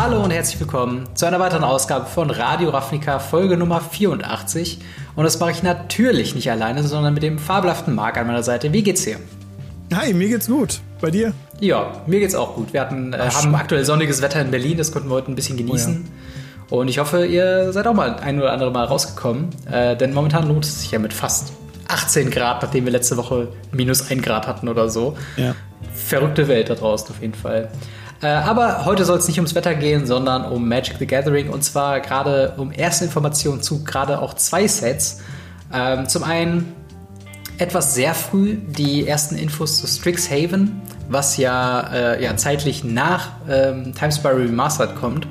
Hallo und herzlich willkommen zu einer weiteren Ausgabe von Radio Ravnica, Folge Nummer 84. Und das mache ich natürlich nicht alleine, sondern mit dem fabelhaften Marc an meiner Seite. Wie geht's dir? Hi, mir geht's gut. Bei dir? Ja, mir geht's auch gut. Wir hatten, äh, haben aktuell sonniges Wetter in Berlin, das konnten wir heute ein bisschen genießen. Oh ja. Und ich hoffe, ihr seid auch mal ein oder andere Mal rausgekommen, äh, denn momentan lohnt es sich ja mit fast 18 Grad, nachdem wir letzte Woche minus 1 Grad hatten oder so. Ja. Verrückte Welt da draußen auf jeden Fall. Äh, aber heute soll es nicht ums Wetter gehen, sondern um Magic the Gathering und zwar gerade um erste Informationen zu gerade auch zwei Sets. Ähm, zum einen etwas sehr früh die ersten Infos zu Strixhaven, was ja, äh, ja zeitlich nach ähm, Timespire Remastered kommt.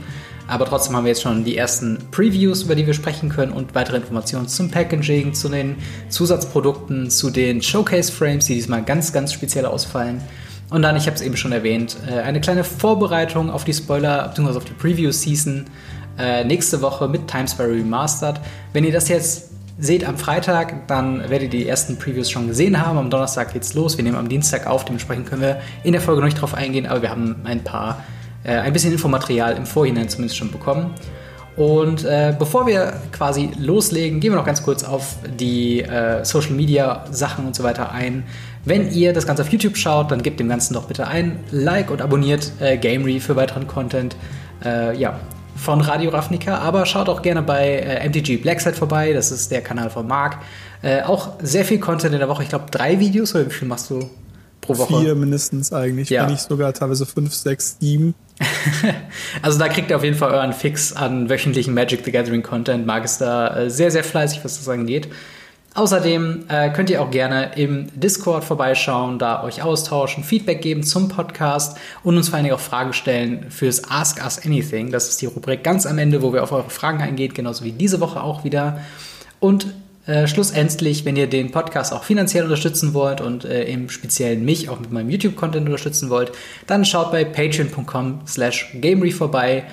Aber trotzdem haben wir jetzt schon die ersten Previews, über die wir sprechen können und weitere Informationen zum Packaging, zu den Zusatzprodukten, zu den Showcase-Frames, die diesmal ganz, ganz speziell ausfallen. Und dann, ich habe es eben schon erwähnt, äh, eine kleine Vorbereitung auf die Spoiler, bzw. auf die Preview-Season äh, nächste Woche mit Timespire Remastered. Wenn ihr das jetzt seht am Freitag, dann werdet ihr die ersten Previews schon gesehen haben. Am Donnerstag geht's los. Wir nehmen am Dienstag auf, dementsprechend können wir in der Folge noch nicht drauf eingehen, aber wir haben ein paar, äh, ein bisschen Infomaterial im Vorhinein zumindest schon bekommen. Und äh, bevor wir quasi loslegen, gehen wir noch ganz kurz auf die äh, Social Media Sachen und so weiter ein. Wenn ihr das Ganze auf YouTube schaut, dann gebt dem Ganzen doch bitte ein Like und abonniert äh, Gamery für weiteren Content. Äh, ja, von Radio Ravnica, aber schaut auch gerne bei äh, MTG Blackside vorbei, das ist der Kanal von Marc. Äh, auch sehr viel Content in der Woche, ich glaube drei Videos oder wie viel machst du pro Woche? Vier mindestens eigentlich, ja. wenn nicht sogar teilweise fünf, sechs, sieben. also da kriegt ihr auf jeden Fall euren Fix an wöchentlichen Magic the Gathering Content. Marc ist da äh, sehr, sehr fleißig, was das angeht. Außerdem äh, könnt ihr auch gerne im Discord vorbeischauen, da euch austauschen, Feedback geben zum Podcast und uns vor allen Dingen auch Fragen stellen fürs Ask Us Anything. Das ist die Rubrik ganz am Ende, wo wir auf eure Fragen eingehen, genauso wie diese Woche auch wieder. Und äh, schlussendlich, wenn ihr den Podcast auch finanziell unterstützen wollt und äh, im Speziellen mich auch mit meinem YouTube-Content unterstützen wollt, dann schaut bei patreon.com slash gamery vorbei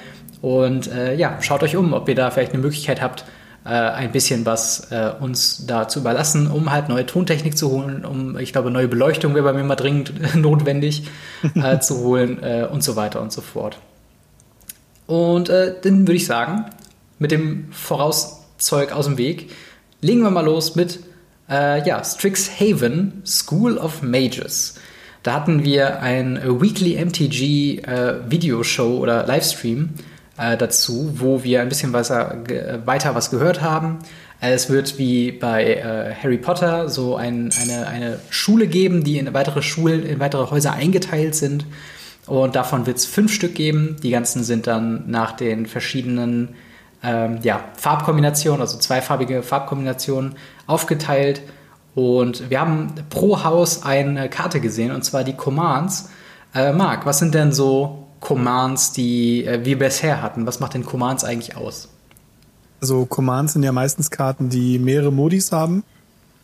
und äh, ja, schaut euch um, ob ihr da vielleicht eine Möglichkeit habt, äh, ein bisschen was äh, uns da zu überlassen, um halt neue Tontechnik zu holen, um, ich glaube, neue Beleuchtung wäre bei mir mal dringend notwendig äh, zu holen und so weiter und so fort. Und dann würde ich sagen, mit dem Vorauszeug aus dem Weg, legen wir mal los mit äh, ja, Strixhaven School of Mages. Da hatten wir ein Weekly MTG äh, Videoshow oder Livestream äh, dazu, wo wir ein bisschen weiter, weiter was gehört haben. Äh, es wird wie bei äh, Harry Potter so ein, eine, eine Schule geben, die in weitere Schulen, in weitere Häuser eingeteilt sind. Und davon wird es fünf Stück geben. Die ganzen sind dann nach den verschiedenen ähm, ja, Farbkombinationen, also zweifarbige Farbkombinationen aufgeteilt. Und wir haben pro Haus eine Karte gesehen, und zwar die Commands. Äh, Marc, was sind denn so Commands, die äh, wir bisher hatten? Was macht denn Commands eigentlich aus? Also Commands sind ja meistens Karten, die mehrere Modis haben.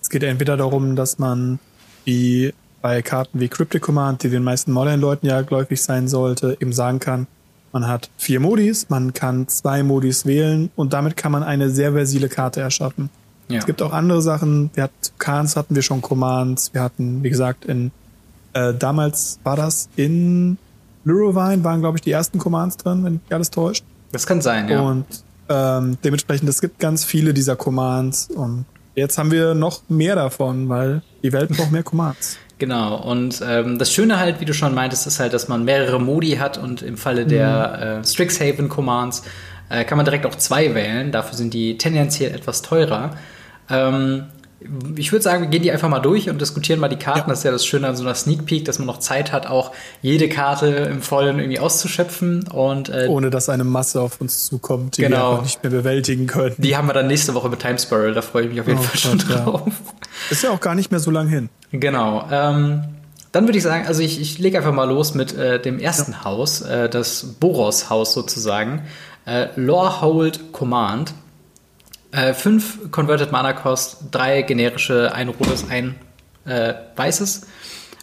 Es geht entweder darum, dass man wie bei Karten wie Cryptic Command, die den meisten Modern-Leuten ja geläufig sein sollte, eben sagen kann, man hat vier Modis, man kann zwei Modis wählen und damit kann man eine sehr versile Karte erschaffen. Ja. Es gibt auch andere Sachen. Wir hatten Khans hatten wir schon Commands. Wir hatten, wie gesagt, in äh, damals war das in Lurovine waren, glaube ich, die ersten Commands drin, wenn mich alles täuscht. Das kann sein, ja. Und ähm, dementsprechend, es gibt ganz viele dieser Commands und jetzt haben wir noch mehr davon, weil die Welt braucht mehr Commands. Genau, und ähm, das Schöne halt, wie du schon meintest, ist halt, dass man mehrere Modi hat und im Falle der mhm. äh, Strixhaven Commands äh, kann man direkt auch zwei wählen. Dafür sind die tendenziell etwas teurer. Ähm, ich würde sagen, wir gehen die einfach mal durch und diskutieren mal die Karten. Ja. Das ist ja das Schöne an so einer Sneak Peek, dass man noch Zeit hat, auch jede Karte im Vollen irgendwie auszuschöpfen. Und, äh, Ohne dass eine Masse auf uns zukommt, die genau. wir einfach nicht mehr bewältigen können. Die haben wir dann nächste Woche mit Time Spiral, da freue ich mich auf jeden oh, Fall schon drauf. Ja. Ist ja auch gar nicht mehr so lang hin. Genau. Ähm, dann würde ich sagen, also ich, ich lege einfach mal los mit äh, dem ersten ja. Haus, äh, das Boros-Haus sozusagen. Äh, Lorehold Command. Äh, fünf Converted Mana Cost, drei generische, ein rotes, ein äh, weißes.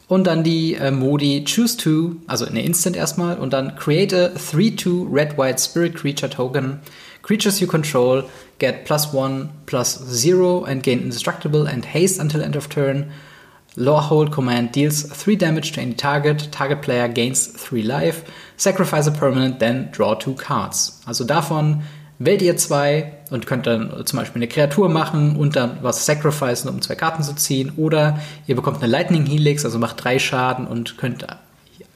Und dann die äh, Modi Choose Two, also eine Instant erstmal, und dann Create a 3-2 Red-White Spirit Creature Token. Creatures you control get plus one, plus zero, and gain Indestructible and Haste until end of turn. Lore Hold Command deals 3 damage to any target. Target player gains 3 life. Sacrifice a permanent, then draw 2 cards. Also davon wählt ihr zwei und könnt dann zum Beispiel eine Kreatur machen und dann was sacrificen, um zwei Karten zu ziehen. Oder ihr bekommt eine Lightning Helix, also macht drei Schaden und könnt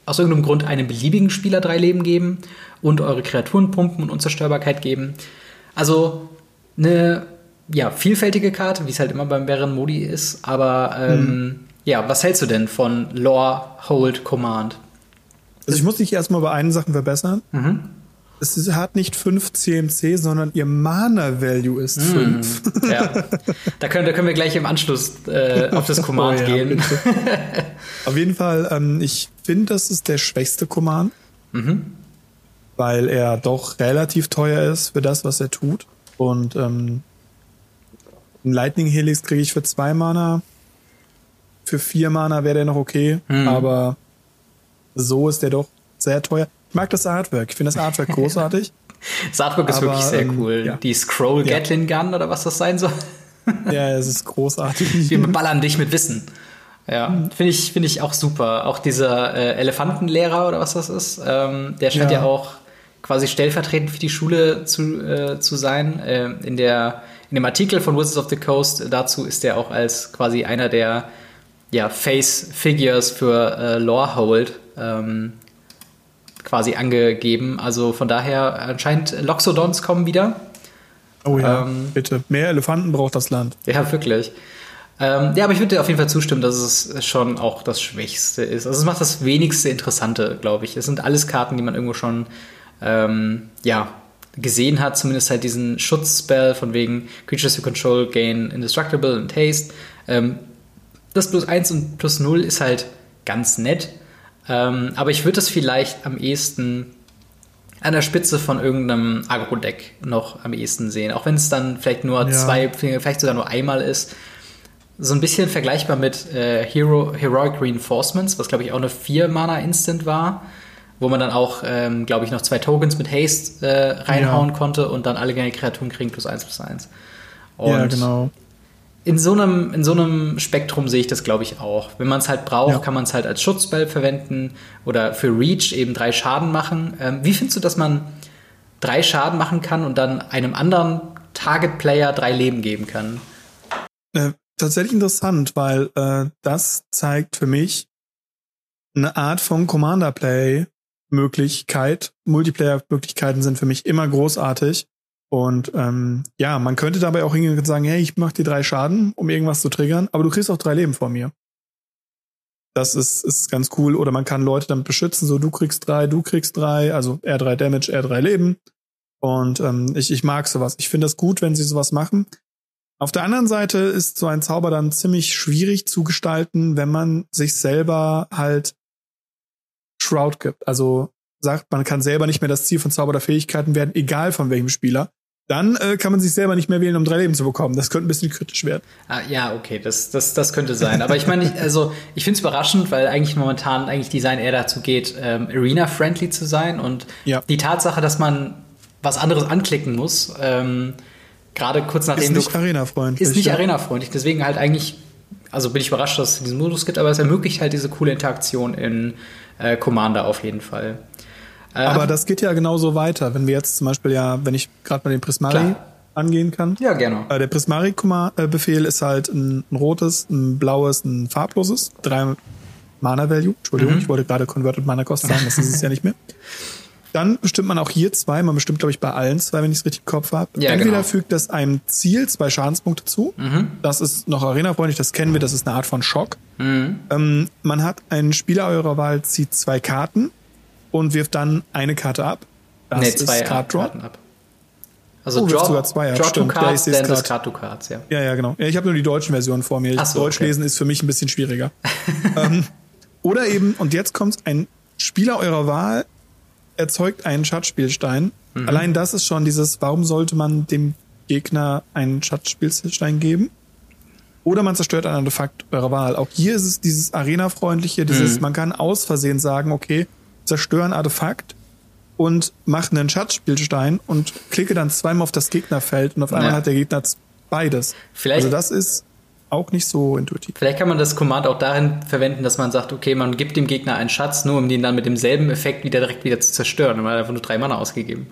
aus irgendeinem Grund einem beliebigen Spieler drei Leben geben und eure Kreaturen pumpen und Unzerstörbarkeit geben. Also eine ja, vielfältige Karte, wie es halt immer beim Baron Modi ist. Aber ähm, hm. ja, was hältst du denn von Lore Hold Command? Also ich muss dich erstmal bei einen Sachen verbessern. Mhm es hat nicht 5 CMC, sondern ihr Mana-Value ist 5. Mm, ja. Da können, da können wir gleich im Anschluss äh, auf das Command oh, ja, gehen. auf jeden Fall, ähm, ich finde, das ist der schwächste Command. Mhm. Weil er doch relativ teuer ist für das, was er tut. Und ähm, ein Lightning Helix kriege ich für zwei Mana. Für vier Mana wäre der noch okay, mhm. aber so ist der doch sehr teuer. Ich mag das Artwork. Ich finde das Artwork großartig. das Artwork ist aber, wirklich sehr ähm, cool. Ja. Die Scroll Gatling Gun oder was das sein soll. ja, es ist großartig. Wir ballern dich mit Wissen. Ja, finde ich, finde ich auch super. Auch dieser äh, Elefantenlehrer oder was das ist, ähm, der scheint ja. ja. auch quasi stellvertretend für die Schule zu, äh, zu sein. Äh, in, der, in dem Artikel von Wizards of the Coast dazu ist er auch als quasi einer der ja, Face Figures für äh, Lorehold ähm, quasi angegeben. Also von daher anscheinend Loxodons kommen wieder. Oh ja, ähm, bitte. Mehr Elefanten braucht das Land. Ja, wirklich. Ähm, ja, aber ich würde dir auf jeden Fall zustimmen, dass es schon auch das Schwächste ist. Also es macht das wenigste Interessante, glaube ich. Es sind alles Karten, die man irgendwo schon ähm, ja, gesehen hat. Zumindest halt diesen Schutzspell von wegen Creatures you control gain indestructible and haste. Ähm, das plus 1 und plus 0 ist halt ganz nett. Ähm, aber ich würde es vielleicht am ehesten an der Spitze von irgendeinem Agro-Deck noch am ehesten sehen. Auch wenn es dann vielleicht nur ja. zwei, vielleicht sogar nur einmal ist. So ein bisschen vergleichbar mit äh, Hero, Heroic Reinforcements, was glaube ich auch eine 4-Mana-Instant war, wo man dann auch, ähm, glaube ich, noch zwei Tokens mit Haste äh, reinhauen ja. konnte und dann alle gerne Kreaturen kriegen plus 1 plus 1. Und ja, genau in so einem, in so einem Spektrum sehe ich das, glaube ich, auch. Wenn man es halt braucht, ja. kann man es halt als Schutzspell verwenden oder für Reach eben drei Schaden machen. Ähm, wie findest du, dass man drei Schaden machen kann und dann einem anderen Target-Player drei Leben geben kann? Äh, tatsächlich interessant, weil äh, das zeigt für mich eine Art von Commander-Play-Möglichkeit. Multiplayer-Möglichkeiten sind für mich immer großartig. Und ähm, ja, man könnte dabei auch hingehen und sagen, hey, ich mach dir drei Schaden, um irgendwas zu triggern, aber du kriegst auch drei Leben von mir. Das ist, ist ganz cool. Oder man kann Leute damit beschützen, so du kriegst drei, du kriegst drei, also er drei Damage, er drei Leben. Und ähm, ich, ich mag sowas. Ich finde das gut, wenn sie sowas machen. Auf der anderen Seite ist so ein Zauber dann ziemlich schwierig zu gestalten, wenn man sich selber halt Shroud gibt. Also sagt, man kann selber nicht mehr das Ziel von Zauber der Fähigkeiten werden, egal von welchem Spieler dann äh, kann man sich selber nicht mehr wählen, um drei Leben zu bekommen. Das könnte ein bisschen kritisch werden. Ah, ja, okay, das, das, das könnte sein. Aber ich meine, also ich finde es überraschend, weil eigentlich momentan eigentlich Design eher dazu geht, ähm, Arena-friendly zu sein. Und ja. die Tatsache, dass man was anderes anklicken muss, ähm, gerade kurz nachdem ist nicht Arena-freundlich. Ist nicht ja. Arena-freundlich. Deswegen halt eigentlich, also bin ich überrascht, dass es diesen Modus gibt, aber es ermöglicht halt diese coole Interaktion in äh, Commander auf jeden Fall. Äh, Aber das geht ja genauso weiter. Wenn wir jetzt zum Beispiel ja, wenn ich gerade mal den Prismari Klar. angehen kann. Ja, gerne. Äh, der Prismari-Befehl ist halt ein, rotes, ein blaues, ein farbloses. Drei Mana-Value. Entschuldigung, mhm. ich wollte gerade Converted Mana-Cost sagen, das ist es ja nicht mehr. Dann bestimmt man auch hier zwei. Man bestimmt, glaube ich, bei allen zwei, wenn ich es richtig im Kopf habe. Ja, Entweder genau. fügt das einem Ziel zwei Schadenspunkte zu. Mhm. Das ist noch Arena-freundlich, das kennen wir, das ist eine Art von Schock. Mhm. Ähm, man hat einen Spieler eurer Wahl, zieht zwei Karten und wirft dann eine Karte ab. Das nee, zwei ist Card Draw. Karten ab. Also oh, draw, sogar zwei ab. Draw Stimmt. two cards, ja, then discard two cards, ja. Ja, ja, genau. Ja, ich habe nur die deutschen Versionen vor mir. So, Deutsch okay. lesen ist für mich ein bisschen schwieriger. ähm, oder eben, und jetzt kommt ein Spieler eurer Wahl erzeugt einen Schatzspielstein. Mhm. Allein das ist schon dieses, warum sollte man dem Gegner einen Schatzspielstein geben? Oder man zerstört ein Artefakt eurer Wahl. Auch hier ist es dieses Arena-freundliche, dieses, mhm. man kann aus Versehen sagen, okay, zerstöre Artefakt und mache einen Schatzspielstein und klicke dann zweimal auf das Gegnerfeld und auf einmal ja. hat der Gegner beides. Vielleicht, also das ist auch nicht so intuitiv. Vielleicht kann man das Command auch darin verwenden, dass man sagt, okay, man gibt dem Gegner einen Schatz, nur um den dann mit demselben Effekt wieder direkt wieder zu zerstören. Man hat einfach nur drei Mana ausgegeben.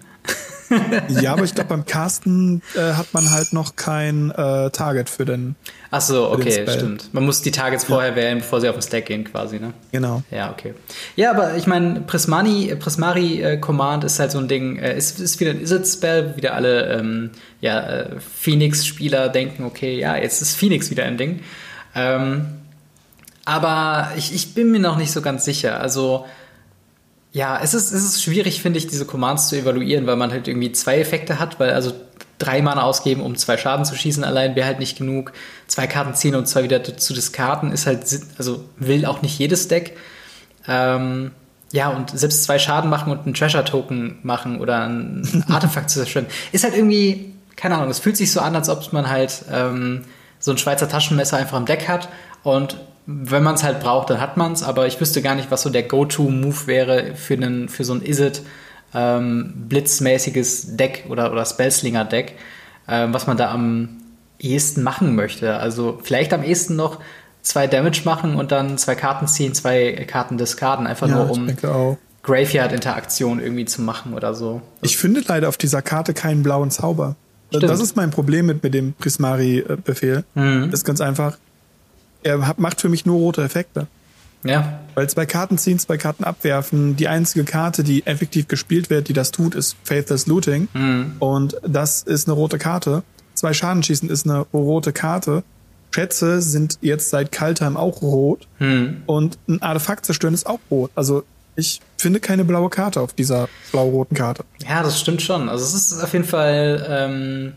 Ja, aber ich glaube, beim Casten äh, hat man halt noch kein äh, Target für den. Ach so, okay, stimmt. Man muss die Targets vorher ja. wählen, bevor sie auf den Stack gehen, quasi, ne? Genau. Ja, okay. Ja, aber ich meine, Prismani, Prismari äh, Command ist halt so ein Ding, äh, ist, ist wieder ein Izzet-Spell, wieder alle ähm, ja, äh, Phoenix-Spieler denken, okay, ja, jetzt ist Phoenix wieder ein Ding. Ähm, aber ich, ich bin mir noch nicht so ganz sicher. Also, ja, es ist, es ist schwierig, finde ich, diese Commands zu evaluieren, weil man halt irgendwie zwei Effekte hat, weil also drei Mana ausgeben, um zwei Schaden zu schießen, allein wäre halt nicht genug. Zwei Karten ziehen und zwei wieder zu diskarten ist halt, also will auch nicht jedes Deck. Ähm, ja, und selbst zwei Schaden machen und einen Treasure-Token machen oder ein Artefakt zu zerstören, ist halt irgendwie, keine Ahnung, es fühlt sich so an, als ob man halt ähm, so ein Schweizer Taschenmesser einfach im Deck hat und wenn man es halt braucht, dann hat man es, aber ich wüsste gar nicht, was so der Go-To-Move wäre für, einen, für so ein Isit ähm, blitzmäßiges Deck oder, oder Spellslinger-Deck, ähm, was man da am ehesten machen möchte. Also vielleicht am ehesten noch zwei Damage machen und dann zwei Karten ziehen, zwei Karten discarden, einfach ja, nur um Graveyard-Interaktion irgendwie zu machen oder so. Ich finde leider auf dieser Karte keinen blauen Zauber. Stimmt. Das ist mein Problem mit, mit dem Prismari-Befehl. Mhm. Das ist ganz einfach er macht für mich nur rote Effekte. Ja. Weil zwei Karten ziehen, zwei Karten abwerfen. Die einzige Karte, die effektiv gespielt wird, die das tut, ist Faithless Looting. Mhm. Und das ist eine rote Karte. Zwei Schaden schießen ist eine rote Karte. Schätze sind jetzt seit Kaltheim auch rot. Mhm. Und ein Artefakt zerstören ist auch rot. Also ich finde keine blaue Karte auf dieser blau-roten Karte. Ja, das stimmt schon. Also es ist auf jeden Fall ähm,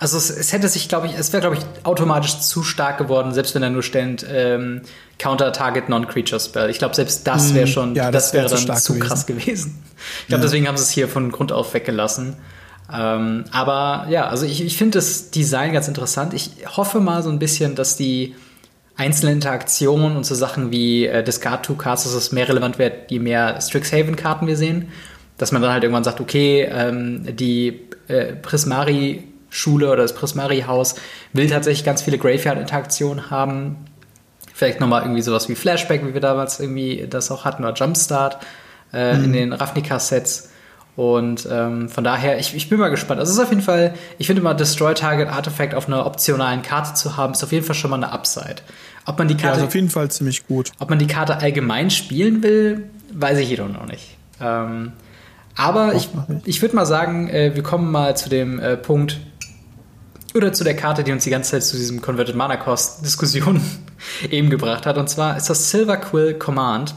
also es, es hätte sich, glaube ich, es wäre, glaube ich, automatisch zu stark geworden, selbst wenn er nur stellt ähm, Counter-Target Non-Creature Spell. Ich glaube, selbst das wäre mm, schon, ja, das, das wäre dann zu gewesen. krass gewesen. Ich glaube, ja. deswegen haben sie es hier von Grund auf weggelassen. Ähm, aber ja, also ich, ich finde das Design ganz interessant. Ich hoffe mal so ein bisschen, dass die einzelnen Interaktionen und so Sachen wie äh, Discard Two Cards, dass es mehr relevant wird, je mehr Strixhaven-Karten wir sehen. Dass man dann halt irgendwann sagt, okay, ähm, die äh, Prismari Schule oder das Prismari-Haus will tatsächlich ganz viele Graveyard-Interaktionen haben. Vielleicht nochmal irgendwie sowas wie Flashback, wie wir damals irgendwie das auch hatten, oder Jumpstart äh, mhm. in den Ravnica-Sets. Und ähm, von daher, ich, ich bin mal gespannt. Also es ist auf jeden Fall, ich finde mal Destroy Target Artifact auf einer optionalen Karte zu haben, ist auf jeden Fall schon mal eine Upside. Ob man die Karte. Ja, also auf jeden Fall ziemlich gut. Ob man die Karte allgemein spielen will, weiß ich jedoch noch nicht. Ähm, aber ich, ich würde mal sagen, äh, wir kommen mal zu dem äh, Punkt, oder zu der Karte, die uns die ganze Zeit zu diesem Converted Mana Cost Diskussion eben gebracht hat. Und zwar ist das Silver Quill Command,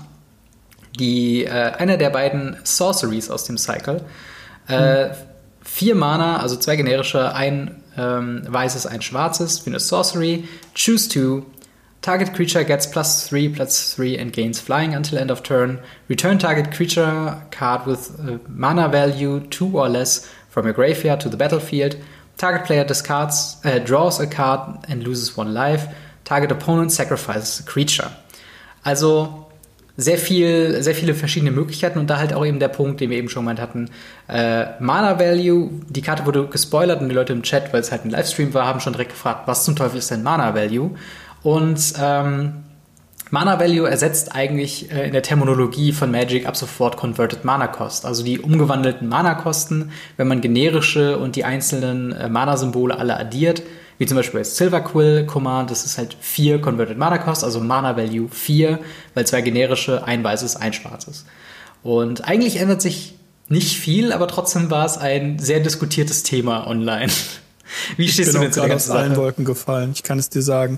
die äh, einer der beiden Sorceries aus dem Cycle. Äh. Vier Mana, also zwei generische, ein ähm, weißes, ein schwarzes für eine Sorcery. Choose two. Target creature gets plus 3 plus 3 and gains flying until end of turn. Return target creature card with uh, mana value 2 or less from your graveyard to the battlefield. Target player discards, äh, draws a card and loses one life. Target opponent sacrifices a creature. Also sehr viel, sehr viele verschiedene Möglichkeiten und da halt auch eben der Punkt, den wir eben schon gemeint hatten. Äh, Mana Value, die Karte wurde gespoilert und die Leute im Chat, weil es halt ein Livestream war, haben schon direkt gefragt, was zum Teufel ist denn Mana Value? Und ähm, Mana Value ersetzt eigentlich äh, in der Terminologie von Magic ab sofort Converted Mana Cost, also die umgewandelten Mana Kosten, wenn man generische und die einzelnen äh, Mana Symbole alle addiert, wie zum Beispiel das Silver Quill Command, das ist halt 4 Converted Mana Cost, also Mana Value 4, weil zwei generische, ein weißes, ein schwarzes. Und eigentlich ändert sich nicht viel, aber trotzdem war es ein sehr diskutiertes Thema online. Wie stehst du denn zu der ganzen aus allen Wolken gefallen, ich kann es dir sagen.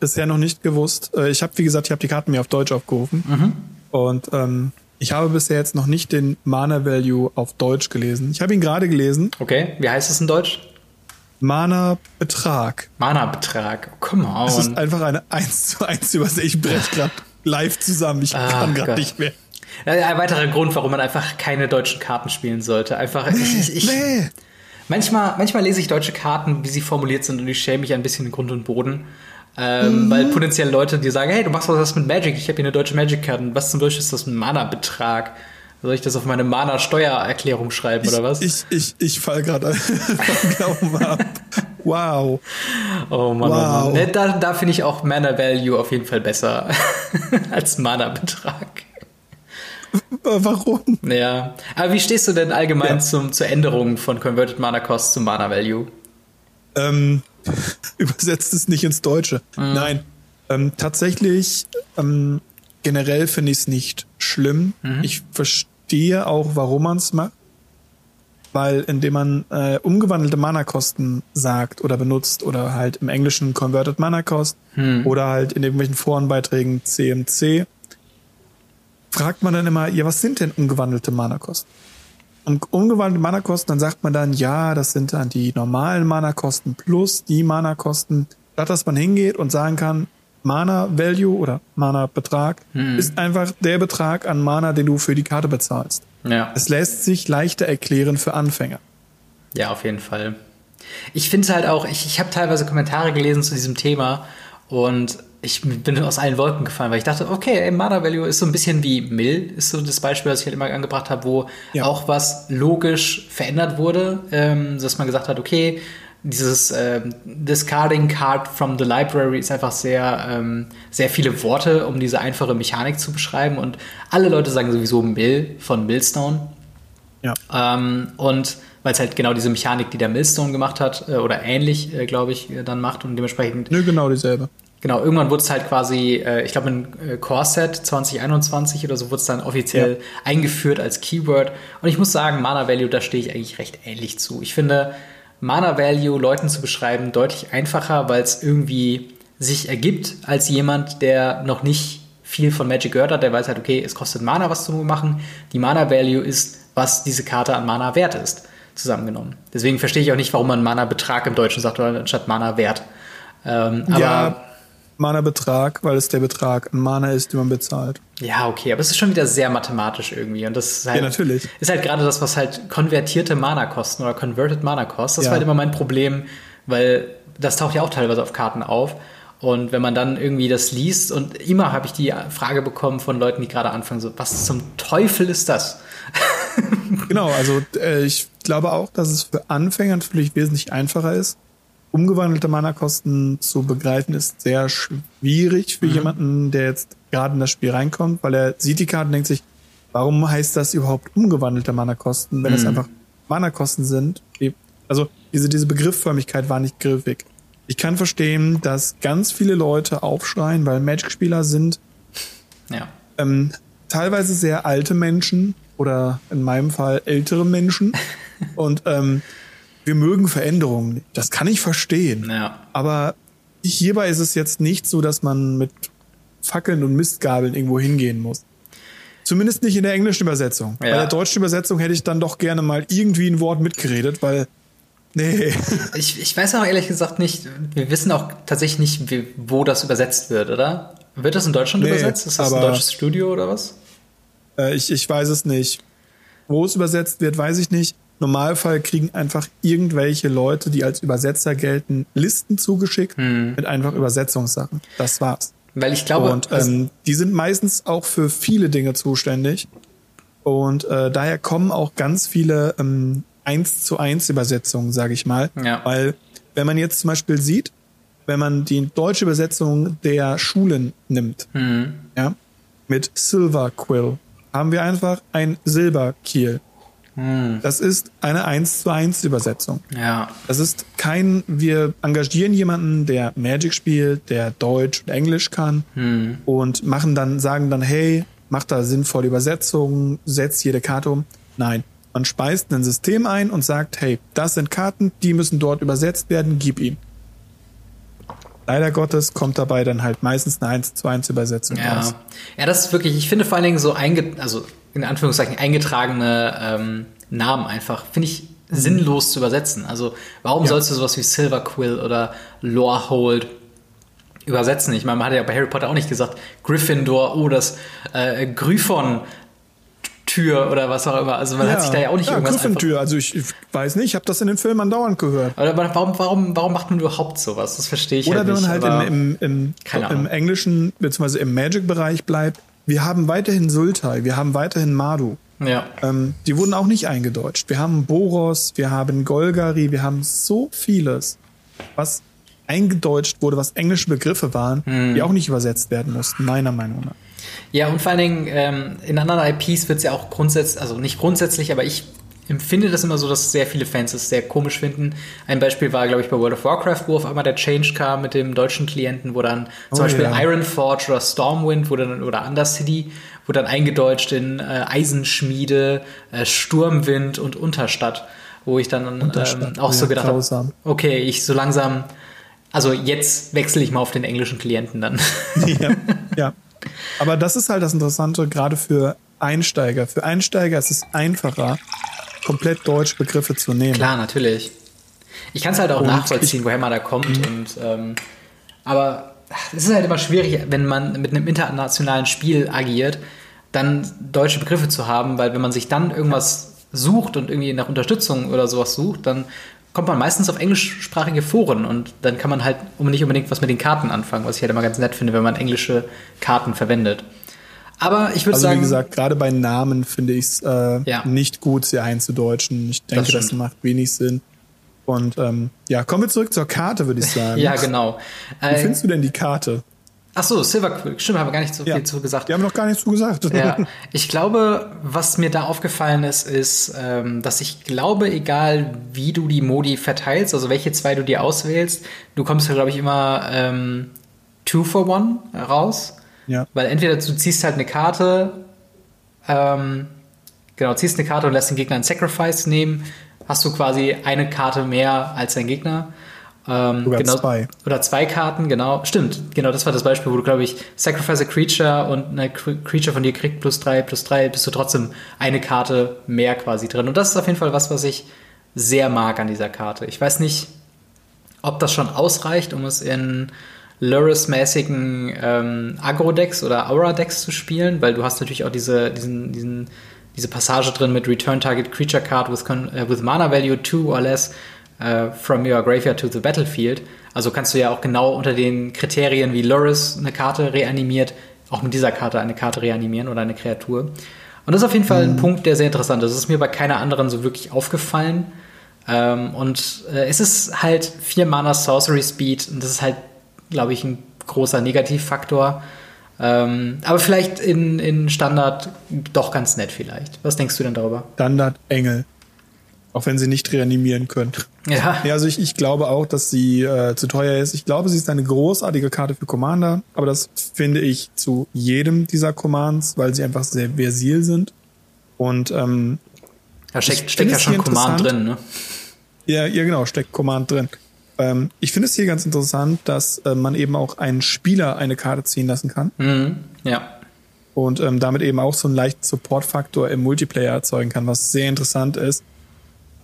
Bisher noch nicht gewusst. Äh, ich habe, wie gesagt, ich habe die Karten mir auf Deutsch aufgerufen. Mhm. Und ähm, ich habe bisher jetzt noch nicht den Mana Value auf Deutsch gelesen. Ich habe ihn gerade gelesen. Okay, wie heißt es in Deutsch? Mana Betrag. Mana Betrag, oh, come on. Es ist einfach eine 1 zu 1 Übersetzung. Ich breche gerade live zusammen. Ich ah, kann gerade nicht mehr. Ein weiterer Grund, warum man einfach keine deutschen Karten spielen sollte. Einfach, nee, ich, ich, nee. Manchmal, manchmal lese ich deutsche Karten, wie sie formuliert sind, und ich schäme mich ein bisschen in Grund und Boden. Ähm, mhm. Weil potenziell Leute, die sagen, hey, du machst was mit Magic, ich habe hier eine deutsche Magic-Karte. Was zum Beispiel ist das ein Mana-Betrag? Soll ich das auf meine Mana-Steuererklärung schreiben ich, oder was? Ich, ich, ich fall gerade vom Glauben ab. wow. Oh Mann, Wow. oh Mann. Ne, Da, da finde ich auch Mana Value auf jeden Fall besser als Mana-Betrag. Warum? Ja. Aber wie stehst du denn allgemein Ja. zum, zur Änderung von Converted Mana Cost zu Mana Value? Ähm, übersetzt es nicht ins Deutsche. Nein. Ähm, tatsächlich, ähm, generell finde ich es nicht schlimm. Ich verstehe auch, warum man es macht. Weil indem man äh, umgewandelte Mana-Kosten sagt oder benutzt oder halt im Englischen Converted Mana Cost oder halt in irgendwelchen Forenbeiträgen CMC, fragt man dann immer, ja, was sind denn umgewandelte Mana-Kosten? Und umgewandelte Mana-Kosten, dann sagt man dann, ja, das sind dann die normalen Mana-Kosten plus die Mana-Kosten, statt dass man hingeht und sagen kann, Mana-Value oder Mana-Betrag ist einfach der Betrag an Mana, den du für die Karte bezahlst. Ja. Es lässt sich leichter erklären für Anfänger. Ja, auf jeden Fall. Ich finde es halt auch, ich, ich habe teilweise Kommentare gelesen zu diesem Thema und ich bin aus allen Wolken gefallen, weil ich dachte, okay, ey, Mana Value ist so ein bisschen wie Mill, ist so das Beispiel, was ich halt immer angebracht habe, wo Ja. auch was logisch verändert wurde, ähm, dass man gesagt hat, okay, dieses ähm, Discarding Card from the Library ist einfach sehr, ähm, sehr viele Worte, um diese einfache Mechanik zu beschreiben und alle Leute sagen sowieso Mill von Millstone. Ja. Ähm, und weil es halt genau diese Mechanik, die der Millstone gemacht hat, äh, oder ähnlich, äh, glaube ich, äh, dann macht und dementsprechend, Nö, genau dieselbe. Genau, irgendwann wurde es halt quasi, äh, ich glaube in äh, Core Set 2021 oder so wurde es dann offiziell eingeführt als Keyword. Und ich muss sagen, Mana Value, da stehe ich eigentlich recht ähnlich zu. Ich finde, Mana Value Leuten zu beschreiben deutlich einfacher, weil es irgendwie sich ergibt als jemand, der noch nicht viel von Magic gehört hat, der weiß halt, okay, es kostet Mana, was zu machen. Die Mana Value ist, was diese Karte an Mana wert ist, zusammengenommen. Deswegen verstehe ich auch nicht, warum man Mana-Betrag im Deutschen sagt oder anstatt Mana-Wert. Ähm, aber ja, Mana-Betrag, weil es der Betrag an Mana ist, den man bezahlt. Ja, okay, aber es ist schon wieder sehr mathematisch irgendwie. Und das ist halt, Ja, natürlich. ist halt gerade das, was halt konvertierte Mana kosten oder Converted Mana Cost. Das Ja. war halt immer mein Problem, weil das taucht ja auch teilweise auf Karten auf. Und wenn man dann irgendwie das liest und immer habe ich die Frage bekommen von Leuten, die gerade anfangen, so, was zum Teufel ist das? Genau, also äh, ich glaube auch, dass es für Anfänger natürlich wesentlich einfacher ist. Umgewandelte Mana-Kosten zu begreifen ist sehr schwierig für jemanden, der jetzt gerade in das Spiel reinkommt, weil er sieht die Karte und denkt sich, warum heißt das überhaupt umgewandelte Mana-Kosten, wenn es einfach Mana-Kosten sind? Also diese, diese Begriffsförmigkeit war nicht griffig. Ich kann verstehen, dass ganz viele Leute aufschreien, weil Magic-Spieler sind Ja. ähm, teilweise sehr alte Menschen oder in meinem Fall ältere Menschen. und ähm, wir mögen Veränderungen. Das kann ich verstehen. Ja. Aber hierbei ist es jetzt nicht so, dass man mit Fackeln und Mistgabeln irgendwo hingehen muss. Zumindest nicht in der englischen Übersetzung. Bei Ja. der deutschen Übersetzung hätte ich dann doch gerne mal irgendwie ein Wort mitgeredet, weil nee. Ich, ich weiß auch ehrlich gesagt nicht, wir wissen auch tatsächlich nicht, wie, wo das übersetzt wird, oder? Wird das in Deutschland Nee, übersetzt? Ist das ein deutsches Studio oder was? Äh, ich, ich weiß es nicht. Wo es übersetzt wird, weiß ich nicht. Normalfall kriegen einfach irgendwelche Leute, die als Übersetzer gelten, Listen zugeschickt mit einfach Übersetzungssachen. Das war's. Weil ich glaube, Und ähm, die sind meistens auch für viele Dinge zuständig. Und äh, daher kommen auch ganz viele ähm, 1 zu 1 Übersetzungen, sage ich mal. Ja. Weil wenn man jetzt zum Beispiel sieht, wenn man die deutsche Übersetzung der Schulen nimmt, Mhm. ja, mit Silver Quill, haben wir einfach ein Silberkiel. Mhm. Das ist eine 1 zu 1 Übersetzung. ja, Das ist kein, wir engagieren jemanden, der Magic spielt, der Deutsch und Englisch kann Hm. und machen dann, sagen dann, hey, mach da sinnvolle Übersetzungen, setz jede Karte um. Nein. Man speist ein System ein und sagt, hey, das sind Karten, die müssen dort übersetzt werden, gib ihm. Leider Gottes kommt dabei dann halt meistens eine 1 zu 1 Übersetzung ja. raus. Ja, das ist wirklich, ich finde vor allen Dingen so einge, also in Anführungszeichen eingetragene ähm, Namen einfach, finde ich sinnlos zu übersetzen. Also warum Ja. sollst du sowas wie Silver Quill oder Lorehold übersetzen? Ich meine, man hat ja bei Harry Potter auch nicht gesagt, Gryffindor, oh, das äh, Gryphon Tür oder was auch immer. Also man hat sich da ja auch nicht ja, irgendwas Gryffindor. Also ich, ich weiß nicht, ich habe das in den Filmen andauernd gehört. Aber warum, warum, warum macht man überhaupt sowas? Das verstehe ich Oder halt wenn nicht. man halt im, im, im, im. Englischen bzw. im Magic-Bereich bleibt, wir haben weiterhin Sultai, wir haben weiterhin Madu. ja. Ähm, die wurden auch nicht eingedeutscht. Wir haben Boros, wir haben Golgari, wir haben so vieles. was eingedeutscht wurde, was englische Begriffe waren, Hm. die auch nicht übersetzt werden mussten, meiner Meinung nach. Ja, und vor allen Dingen ähm, in anderen IPs wird es ja auch grundsätzlich, also nicht grundsätzlich, aber ich empfinde das immer so, dass sehr viele Fans es sehr komisch finden. Ein Beispiel war, glaube ich, bei World of Warcraft, wo auf einmal der Change kam mit dem deutschen Klienten, wo dann zum Oh, Beispiel ja. Ironforge oder Stormwind wurde dann, oder Undercity wurde dann eingedeutscht in äh, Eisenschmiede, äh, Sturmwind und Unterstadt, wo ich dann ähm, auch so ja, gedacht habe, grausam. okay, ich so langsam, also jetzt wechsle ich mal auf den englischen Klienten dann. ja, ja. Aber das ist halt das Interessante, gerade für Einsteiger. Für Einsteiger ist es einfacher, komplett deutsche Begriffe zu nehmen. Klar, natürlich. Ich kann es halt auch Und nachvollziehen, woher man da kommt. Und, ähm, aber es ist halt immer schwierig, wenn man mit einem internationalen Spiel agiert, dann deutsche Begriffe zu haben, weil wenn man sich dann irgendwas sucht und irgendwie nach Unterstützung oder sowas sucht, dann kommt man meistens auf englischsprachige Foren und dann kann man halt nicht unbedingt was mit den Karten anfangen, was ich halt immer ganz nett finde, wenn man englische Karten verwendet. Aber ich würde Also sagen, wie gesagt, gerade bei Namen finde ich es äh, Ja. nicht gut, sie einzudeutschen. Ich denke, das, stimmt. macht wenig Sinn. Und ähm, ja, kommen wir zurück zur Karte, würde ich sagen. ja genau. Wie Äh, findest du denn die Karte? ach so, Silver Quill, stimmt, haben wir gar nicht so Ja. viel zu gesagt. Wir haben noch gar nichts zu gesagt. Ja, ich glaube, was mir da aufgefallen ist, ist, ähm, dass ich glaube, egal wie du die Modi verteilst, also welche zwei du dir auswählst, du kommst ja, glaube ich, immer ähm, two for one raus. Ja. Weil entweder du ziehst halt eine Karte, ähm, genau, ziehst eine Karte und lässt den Gegner einen Sacrifice nehmen, hast du quasi eine Karte mehr als dein Gegner. Ähm, Sogar genau, zwei. Oder zwei Karten, genau. Stimmt, genau, das war das Beispiel, wo du, glaube ich, Sacrifice a Creature und eine Cre- Creature von dir kriegt plus drei, plus drei, bist du trotzdem eine Karte mehr quasi drin. Und das ist auf jeden Fall was, was ich sehr mag an dieser Karte. Ich weiß nicht, ob das schon ausreicht, um es in Luris-mäßigen ähm, Agro-Decks oder Aura-Decks zu spielen, weil du hast natürlich auch diese, diesen, diesen, diese Passage drin mit Return Target Creature Card with, äh, with Mana Value 2 or less äh, from your graveyard to the battlefield. Also kannst du ja auch genau unter den Kriterien, wie Luris eine Karte reanimiert, auch mit dieser Karte eine Karte reanimieren oder eine Kreatur. Und das ist auf jeden Fall ein Punkt, der sehr interessant ist. Das ist mir bei keiner anderen so wirklich aufgefallen. Ähm, und äh, es ist halt 4 Mana Sorcery Speed und das ist halt, glaube ich, ein großer Negativfaktor. Ähm, aber vielleicht in, in Standard doch ganz nett vielleicht. Was denkst du denn darüber? Standard Engel. Auch wenn sie nicht reanimieren können. Ja, Ja, also ich, ich glaube auch, dass sie äh, zu teuer ist. Ich glaube, sie ist eine großartige Karte für Commander, aber das finde ich zu jedem dieser Commands, weil sie einfach sehr versil sind. Und ähm, da steckt, steckt ja schon Command drin, ne? ja, ja genau, steckt Command drin. Ähm, ich finde es hier ganz interessant, dass äh, man eben auch einen Spieler eine Karte ziehen lassen kann Mhm. Ja. und ähm, damit eben auch so einen leichten Support-Faktor im Multiplayer erzeugen kann, was sehr interessant ist.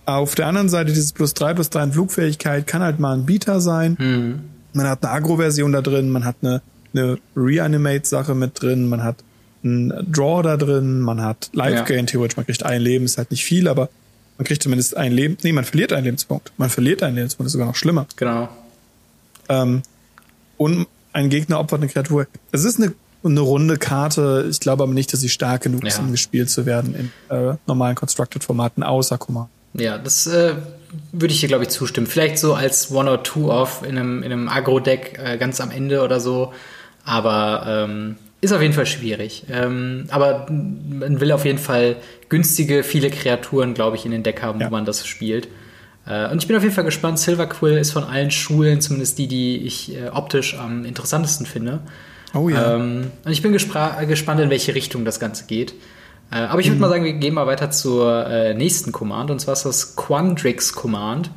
Auf der anderen Seite dieses plus drei plus drei in Flugfähigkeit kann halt mal ein Beater sein. Mhm. Man hat eine Agro-Version da drin, man hat eine, eine Reanimate-Sache mit drin, man hat einen Draw da drin, man hat Life-Gain theoretisch, man kriegt ein Leben, ist halt nicht viel, aber man kriegt zumindest ein Leben. Nee, man verliert einen Lebenspunkt. Man verliert einen Lebenspunkt, ist sogar noch schlimmer. Genau. Ähm, und ein Gegner opfert eine Kreatur. Es ist eine, eine runde Karte. Ich glaube aber nicht, dass sie stark genug ist, Ja. um gespielt zu werden in äh, normalen Constructed-Formaten außer Command. Ja, das äh, würde ich hier, glaube ich, zustimmen. Vielleicht so als One or Two off in einem, in einem Agro-Deck äh, ganz am Ende oder so. Aber ähm, ist auf jeden Fall schwierig. Ähm, aber man will auf jeden Fall günstige, viele Kreaturen, glaube ich, in den Deck haben, Ja. wo man das spielt. Äh, und ich bin auf jeden Fall gespannt. Silver Quill ist von allen Schulen, zumindest die, die ich äh, optisch am interessantesten finde. Oh ja. Ähm, und ich bin gespannt, in welche Richtung das Ganze geht. Äh, aber ich würde mal sagen, wir gehen mal weiter zur äh, nächsten Command. Und zwar ist das Quandrix Command.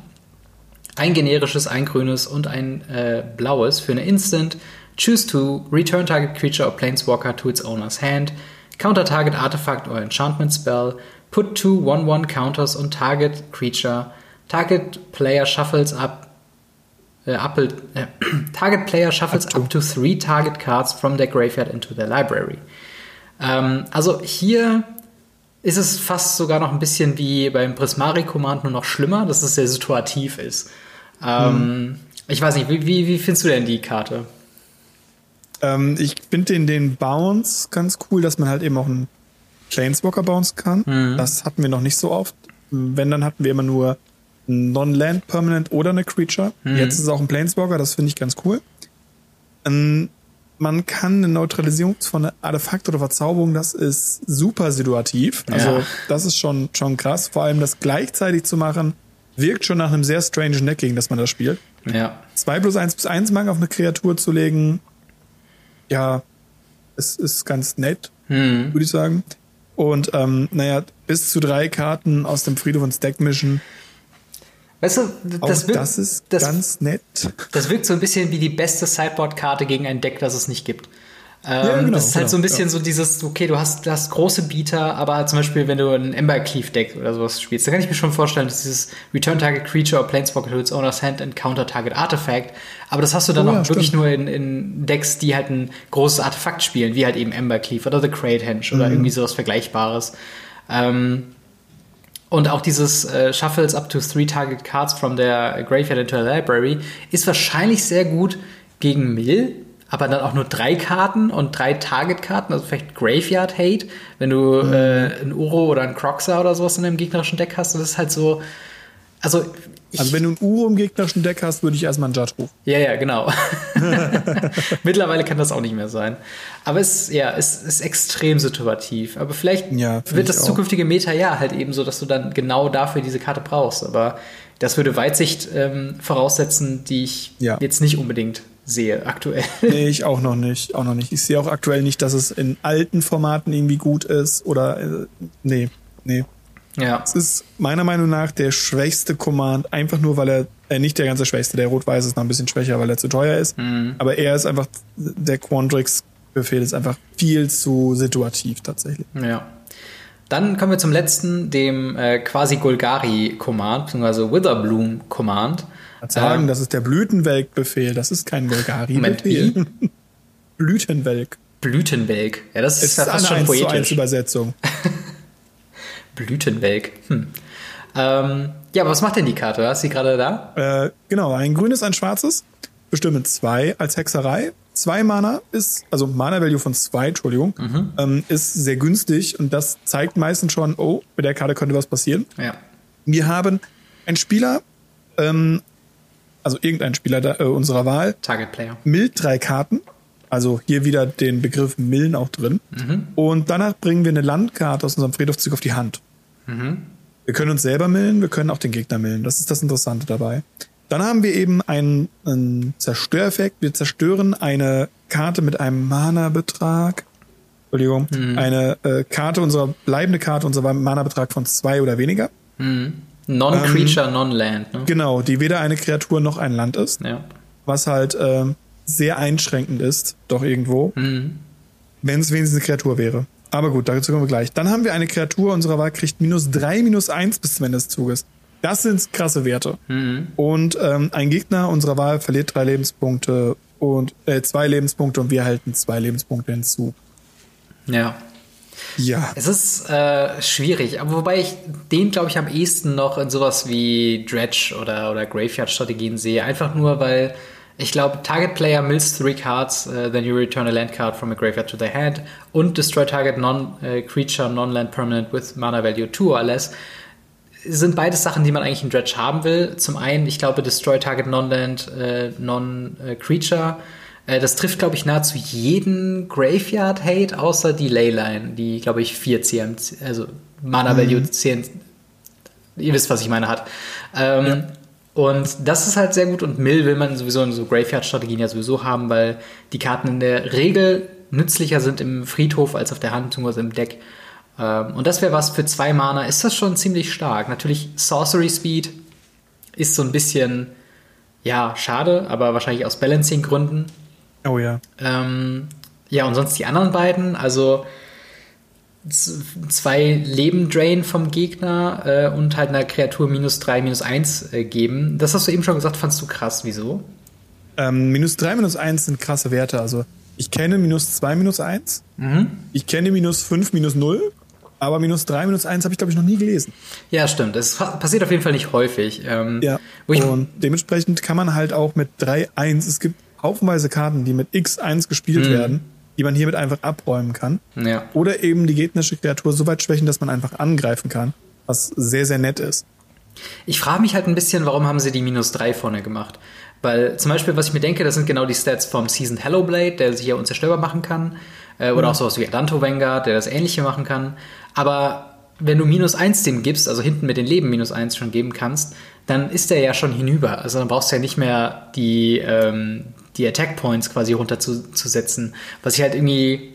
Ein generisches, ein grünes und ein äh, blaues für eine Instant. Choose to return target creature or planeswalker to its owner's hand. Counter target artifact or enchantment spell. Put two 1-1 counters on target creature. Target player shuffles up äh, up, äh, target player shuffles Up to. up to three target cards from their graveyard into their library. Ähm, also hier ist es fast sogar noch ein bisschen wie beim Prismari Command nur noch schlimmer, dass es sehr situativ ist. Ähm, Ich weiß nicht, wie, wie, wie findest du denn die Karte? Ähm, ich finde den, den Bounce ganz cool, dass man halt eben auch einen Planeswalker bounce kann. Mhm. Das hatten wir noch nicht so oft. Wenn, dann hatten wir immer nur Non-Land Permanent oder eine Creature. Jetzt ist es auch ein Planeswalker, das finde ich ganz cool. Ähm, man kann eine Neutralisierung von Artefakt oder Verzauberung, das ist super situativ. Also Ja. das ist schon, schon krass. Vor allem das gleichzeitig zu machen, wirkt schon nach einem sehr strange Deck, gegen das man das spielt. Ja. 2 plus 1 plus 1 Mang auf eine Kreatur zu legen, ja, es ist ganz nett, Hm. würde ich sagen. Und ähm, naja, bis zu drei Karten aus dem Friedhof ins Deck mischen, Weißt du, auch das, das, wirkt, ist das, ganz nett. das wirkt so ein bisschen wie die beste Sideboard-Karte gegen ein Deck, das es nicht gibt. Ähm, Ja, genau, das ist halt genau, so ein bisschen ja. so dieses, okay, du hast, du hast große Bieter, aber zum Beispiel, wenn du ein Embercleave-Deck oder sowas spielst, dann kann ich mir schon vorstellen, dass dieses Return Target Creature or Planeswalker to its owner's hand and Counter Target Artifact, aber das hast du dann Oh auch ja, wirklich stimmt. nur in, in Decks, die halt ein großes Artefakt spielen, wie halt eben Embercleave oder The Crate Henge Mhm. oder irgendwie sowas Vergleichbares. Ähm, und auch dieses äh, Shuffles up to three target cards from their graveyard into a library ist wahrscheinlich sehr gut gegen Mill, aber dann auch nur drei Karten und drei Target-Karten, also vielleicht Graveyard Hate, wenn du äh, ein Uro oder ein Croxa oder sowas in deinem gegnerischen Deck hast. Und das ist halt so. Also, ich, Also wenn du ein Uro im gegnerischen Deck hast, würde ich erstmal einen Judge rufen. ja, ja, genau. Mittlerweile kann das auch nicht mehr sein. Aber es, ja, es ist extrem situativ. Aber vielleicht Ja, wird das zukünftige Meta ja halt eben so, dass du dann genau dafür diese Karte brauchst. Aber das würde Weitsicht ähm, voraussetzen, die ich Ja. jetzt nicht unbedingt sehe aktuell. Nee, ich auch noch nicht, auch noch nicht. Ich sehe auch aktuell nicht, dass es in alten Formaten irgendwie gut ist oder äh, nee, nee. ja. Es ist meiner Meinung nach der schwächste Command, einfach nur, weil er, äh, nicht der ganze schwächste, der Rot-Weiß ist noch ein bisschen schwächer, weil er zu teuer ist. Aber er ist einfach, der Quandrix-Befehl ist einfach viel zu situativ tatsächlich. Ja. Dann kommen wir zum letzten, dem äh, quasi Golgari-Command, beziehungsweise Witherbloom-Command. Sagen, Ähm, das ist der Blütenwelk-Befehl, das ist kein Golgari-Befehl. Blütenwelk. Blütenwelk. Ja, das ist ist ja fast schon 1 zu 1 poetisch. Übersetzung. Blütenwelk. Hm. Ähm, ja, aber was macht denn die Karte? Hast du sie gerade da? Äh, genau, ein grünes, ein schwarzes. Bestimmen zwei als Hexerei. Zwei Mana ist, also Mana-Value von zwei, Entschuldigung, ähm, ist sehr günstig und das zeigt meistens schon, oh, mit der Karte könnte was passieren. Ja. Wir haben einen Spieler, ähm, also irgendein Spieler da, äh, unserer Wahl, Target Player. Mild drei Karten. Also hier wieder den Begriff Millen auch drin. Und danach bringen wir eine Landkarte aus unserem Friedhofszug auf die Hand. Wir können uns selber millen, wir können auch den Gegner millen. Das ist das Interessante dabei. Dann haben wir eben einen, einen Zerstöreffekt. Wir zerstören eine Karte mit einem Mana-Betrag. Entschuldigung. Eine äh, Karte, unserer bleibende Karte, unser Mana-Betrag von zwei oder weniger. Non-Creature, Non-Land. Ne? Genau, die weder eine Kreatur noch ein Land ist. Ja. was halt ähm, sehr einschränkend ist, doch irgendwo, wenn es wenigstens eine Kreatur wäre. Aber gut, dazu kommen wir gleich. Dann haben wir eine Kreatur unserer Wahl, kriegt minus drei, minus eins bis zum Ende des Zuges. Das sind krasse Werte. Und ähm, ein Gegner unserer Wahl verliert drei Lebenspunkte und äh, zwei Lebenspunkte und wir erhalten zwei Lebenspunkte hinzu. ja. Ja. Es ist äh, schwierig, aber wobei ich den, glaube ich, am ehesten noch in sowas wie Dredge oder, oder Graveyard-Strategien sehe. Einfach nur, weil ich glaube, Target Player mills three cards, uh, then you return a land card from a graveyard to the hand und destroy target non-creature, non-land permanent with mana value 2 or less sind beides Sachen, die man eigentlich in Dredge haben will. Zum einen, ich glaube, Destroy Target Non-Land, äh, Non-Creature. Äh, das trifft, glaube ich, nahezu jeden Graveyard-Hate, außer die Leyline, die, glaube ich, 4 CMC, also Mana-Value 10, ihr wisst, was ich meine, hat. Ähm, Und das ist halt sehr gut und Mill will man sowieso in so Graveyard-Strategien ja sowieso haben, weil die Karten in der Regel nützlicher sind im Friedhof als auf der Hand bzw. im Deck. Ähm, und das wäre was für zwei Mana, ist das schon ziemlich stark. Natürlich Sorcery Speed ist so ein bisschen, ja, schade, aber wahrscheinlich aus Balancing-Gründen. Oh ja. Ähm, ja, und sonst die anderen beiden, also zwei Leben Drain vom Gegner äh, und halt einer Kreatur minus drei, minus eins äh, geben. Das hast du eben schon gesagt, fandst du krass. Wieso? Ähm, minus drei, minus eins sind krasse Werte. Also ich kenne minus zwei, minus eins. Ich kenne minus fünf, minus null. Aber minus drei, minus eins habe ich, glaube ich, noch nie gelesen. Ja, stimmt. Das fa- passiert auf jeden Fall nicht häufig. Ähm, Ja. Und dementsprechend kann man halt auch mit 3-1, es gibt haufenweise Karten, die mit X1 gespielt werden, die man hiermit einfach abräumen kann. ja. Oder eben die gegnerische Kreatur so weit schwächen, dass man einfach angreifen kann, was sehr, sehr nett ist. Ich frage mich halt ein bisschen, warum haben sie die minus 3 vorne gemacht? Weil zum Beispiel, was ich mir denke, das sind genau die Stats vom Seasoned Hellblade, der sich ja unzerstörbar machen kann. Äh, oder mhm. auch sowas wie Adanto Vanguard, der das ähnliche machen kann. Aber wenn du minus 1 dem gibst, also hinten mit den Leben minus 1 schon geben kannst, dann ist der ja schon hinüber. Also dann brauchst du ja nicht mehr die, ähm, die Attack Points quasi runterzusetzen. Was ich halt irgendwie,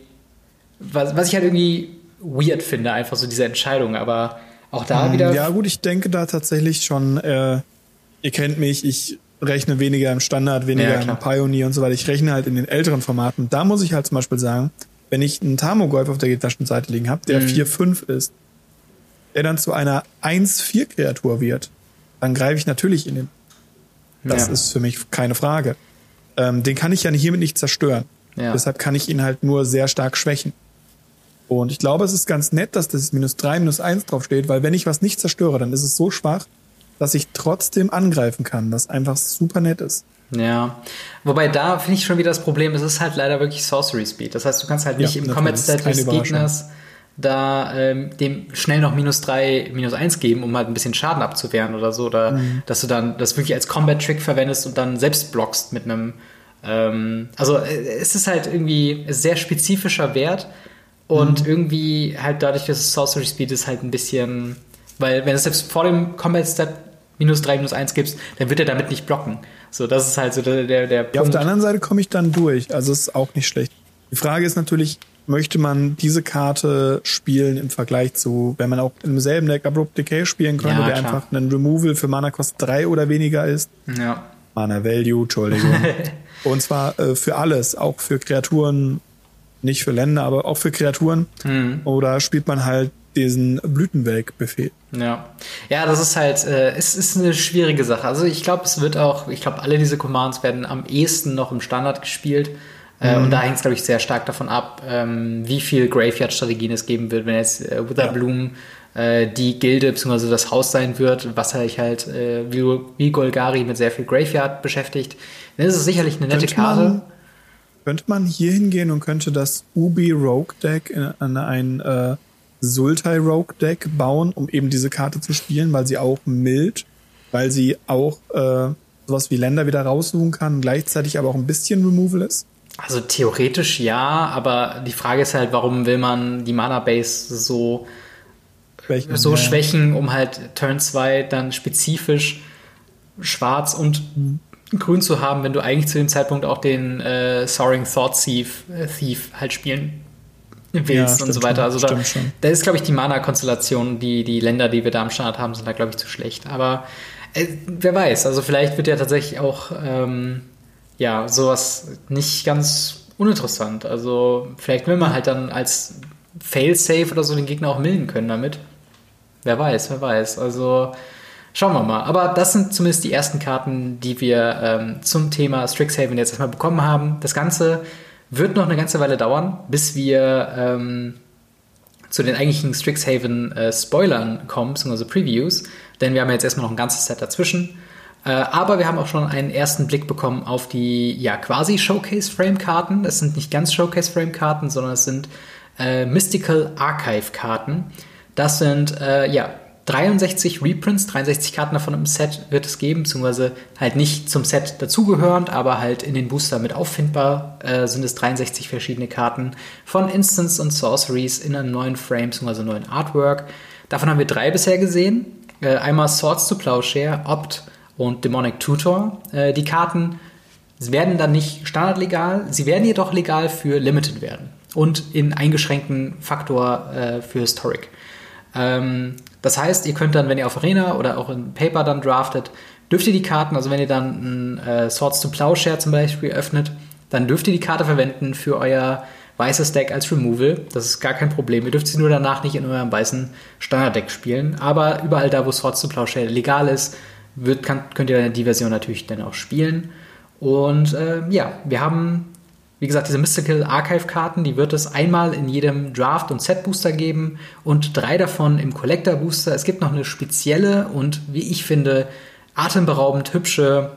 was, was ich halt irgendwie weird finde, einfach so diese Entscheidung. Aber auch da um, wieder. Ja, gut, ich denke da tatsächlich schon, äh, ihr kennt mich, ich rechne weniger im Standard, weniger ja, im Pioneer und so weiter. Ich rechne halt in den älteren Formaten. Da muss ich halt zum Beispiel sagen, wenn ich einen Tamogolf auf der Gitarrenseite liegen habe, der mhm. 4-5 ist, der dann zu einer 1-4-Kreatur wird, dann greife ich natürlich in den. Das ja. ist für mich keine Frage. Ähm, den kann ich ja hiermit nicht zerstören. Ja. Deshalb kann ich ihn halt nur sehr stark schwächen. Und ich glaube, es ist ganz nett, dass das minus 3, minus 1 drauf steht, weil wenn ich was nicht zerstöre, dann ist es so schwach, dass ich trotzdem angreifen kann, was einfach super nett ist. Ja, wobei da finde ich schon wieder das Problem, es ist halt leider wirklich Sorcery Speed. Das heißt, du kannst halt nicht ja, im Combat Stat des Gegners da ähm, dem schnell noch minus 3, minus 1 geben, um halt ein bisschen Schaden abzuwehren oder so. Oder mhm. dass du dann das wirklich als Combat-Trick verwendest und dann selbst blockst mit einem. Ähm, also äh, es ist halt irgendwie sehr spezifischer Wert und mhm. irgendwie halt dadurch, dass es Sorcery Speed ist, halt ein bisschen. Weil wenn es selbst vor dem Combat Stat minus 3, minus 1 gibst, dann wird er damit nicht blocken. So, das ist halt so der, der, der Punkt. Ja, auf der anderen Seite komme ich dann durch. Also ist auch nicht schlecht. Die Frage ist natürlich, möchte man diese Karte spielen im Vergleich zu, wenn man auch im selben Deck Abrupt Decay spielen könnte, ja, der klar. einfach ein Removal für Mana Cost 3 oder weniger ist. Ja. Mana Value, Entschuldigung. Und zwar äh, für alles, auch für Kreaturen, nicht für Länder, aber auch für Kreaturen. Mhm. Oder spielt man halt diesen Blütenwelk-Befehl. Ja. Ja, das ist halt, äh, es ist eine schwierige Sache. Also ich glaube, es wird auch, ich glaube, alle diese Commands werden am ehesten noch im Standard gespielt. Mhm. Und da hängt es, glaube ich, sehr stark davon ab, ähm, wie viel Graveyard-Strategien es geben wird, wenn jetzt äh, Witherbloom ja. äh, die Gilde bzw. das Haus sein wird, was sich halt äh, wie, wie Golgari mit sehr viel Graveyard beschäftigt. Dann ist es sicherlich eine nette Karte. Man, könnte man hier hingehen und könnte das Ubi Rogue Deck an ein äh, Sultai Rogue Deck bauen, um eben diese Karte zu spielen, weil sie auch mild, weil sie auch äh, sowas wie Länder wieder raussuchen kann, gleichzeitig aber auch ein bisschen Removal ist? Also theoretisch ja, aber die Frage ist halt, warum will man die Mana Base so schwächen, so ja. schwächen um halt Turn 2 dann spezifisch schwarz und mhm. grün zu haben, wenn du eigentlich zu dem Zeitpunkt auch den äh, Soaring Thought Thief, äh, Thief halt spielen willst ja, und so weiter. Also da, da ist, glaube ich, die Mana-Konstellation, die, die Länder, die wir da am Start haben, sind da, glaube ich, zu schlecht. Aber äh, wer weiß, also vielleicht wird ja tatsächlich auch ähm, ja, sowas nicht ganz uninteressant. Also vielleicht will man halt dann als Fail-Safe oder so den Gegner auch milden können damit. Wer weiß, wer weiß. Also schauen wir mal. Aber das sind zumindest die ersten Karten, die wir ähm, zum Thema Strixhaven jetzt erstmal bekommen haben. Das Ganze wird noch eine ganze Weile dauern, bis wir ähm, zu den eigentlichen Strixhaven-Spoilern äh, kommen, beziehungsweise Previews. Denn wir haben jetzt erstmal noch ein ganzes Set dazwischen. Äh, aber wir haben auch schon einen ersten Blick bekommen auf die ja quasi Showcase-Frame-Karten. Es sind nicht ganz Showcase-Frame-Karten, sondern es sind äh, Mystical Archive-Karten. Das sind äh, ja 63 Reprints, 63 Karten davon im Set wird es geben, beziehungsweise halt nicht zum Set dazugehörend, aber halt in den Booster mit auffindbar äh, sind es 63 verschiedene Karten von Instants und Sorceries in einem neuen Frame, beziehungsweise neuen Artwork. Davon haben wir drei bisher gesehen. Äh, einmal Swords to Plowshare, Opt und Demonic Tutor. Äh, die Karten werden dann nicht standardlegal, sie werden jedoch legal für Limited werden und in eingeschränkten Faktor äh, für Historic. Ähm, das heißt, ihr könnt dann, wenn ihr auf Arena oder auch in Paper dann draftet, dürft ihr die Karten, also wenn ihr dann äh, Swords to Plowshare zum Beispiel öffnet, dann dürft ihr die Karte verwenden für euer weißes Deck als Removal. Das ist gar kein Problem. Ihr dürft sie nur danach nicht in eurem weißen Standarddeck spielen. Aber überall da, wo Swords to Plowshare legal ist, wird, kann, könnt ihr die Version natürlich dann auch spielen. Und äh, ja, wir haben, wie gesagt, diese Mystical Archive-Karten, die wird es einmal in jedem Draft- und Set-Booster geben und drei davon im Collector-Booster. Es gibt noch eine spezielle und, wie ich finde, atemberaubend hübsche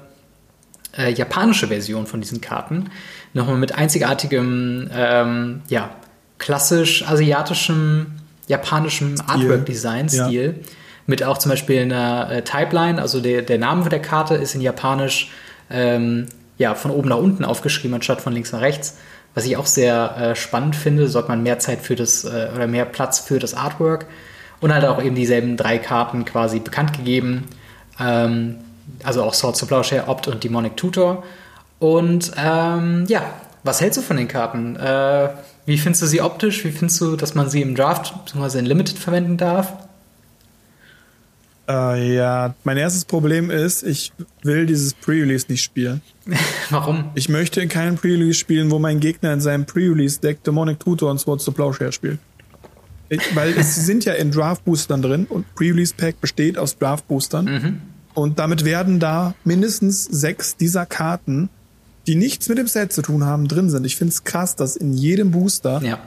äh, japanische Version von diesen Karten. Nochmal mit einzigartigem, ähm, ja, klassisch asiatischem, japanischem Artwork-Design-Stil. Ja mit auch zum Beispiel einer äh, Typeline, also der, der Name der Karte ist in Japanisch ähm, ja, von oben nach unten aufgeschrieben, anstatt von links nach rechts. Was ich auch sehr äh, spannend finde, sorgt man mehr Zeit für das äh, oder mehr Platz für das Artwork. Und halt auch eben dieselben drei Karten quasi bekannt gegeben. Ähm, also auch Swords of Plowshare, Opt und Demonic Tutor. Und ähm, ja, was hältst du von den Karten? Äh, wie findest du sie optisch? Wie findest du, dass man sie im Draft bzw. in Limited verwenden darf? Äh, ja, mein erstes Problem ist, ich will dieses Pre-Release nicht spielen. Warum? Ich möchte in keinem Pre-Release spielen, wo mein Gegner in seinem Pre-Release-Deck Demonic Tutor und Swords to Plowshare spielt. Ich, weil es sind ja in Draft-Boostern drin und Pre-Release-Pack besteht aus Draft-Boostern. Mhm. Und damit werden da mindestens sechs dieser Karten, die nichts mit dem Set zu tun haben, drin sind. Ich finde es krass, dass in jedem Booster ja.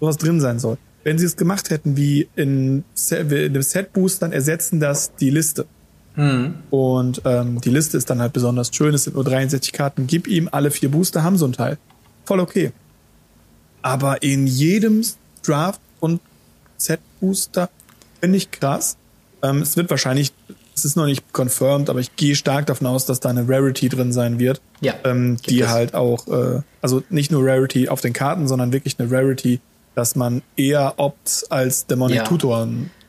sowas drin sein soll wenn sie es gemacht hätten wie in, in Set-Boost, dann ersetzen das die Liste. Mhm. Und ähm, die Liste ist dann halt besonders schön. Es sind nur 63 Karten. Gib ihm alle vier Booster, haben so ein Teil. Voll okay. Aber in jedem Draft und Set-Booster finde ich krass. Ähm, es wird wahrscheinlich, es ist noch nicht confirmed, aber ich gehe stark davon aus, dass da eine Rarity drin sein wird. Ja. Ähm, die es. halt auch, äh, also nicht nur Rarity auf den Karten, sondern wirklich eine Rarity dass man eher Opt als Demonic ja. Tutor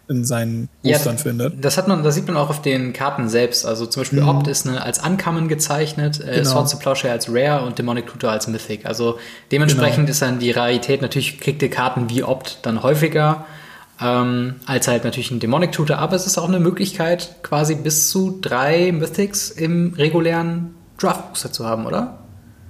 in seinen Boostern ja, findet. Das hat man, das sieht man auch auf den Karten selbst. Also zum Beispiel mhm. Opt ist eine, als Uncommon gezeichnet, äh, genau. Swords of Plowshare als Rare und Demonic Tutor als Mythic. Also dementsprechend genau. ist dann die Rarität, natürlich kriegt ihr Karten wie Opt dann häufiger ähm, als halt natürlich ein Demonic Tutor, aber es ist auch eine Möglichkeit, quasi bis zu drei Mythics im regulären Draft Booster zu haben, oder?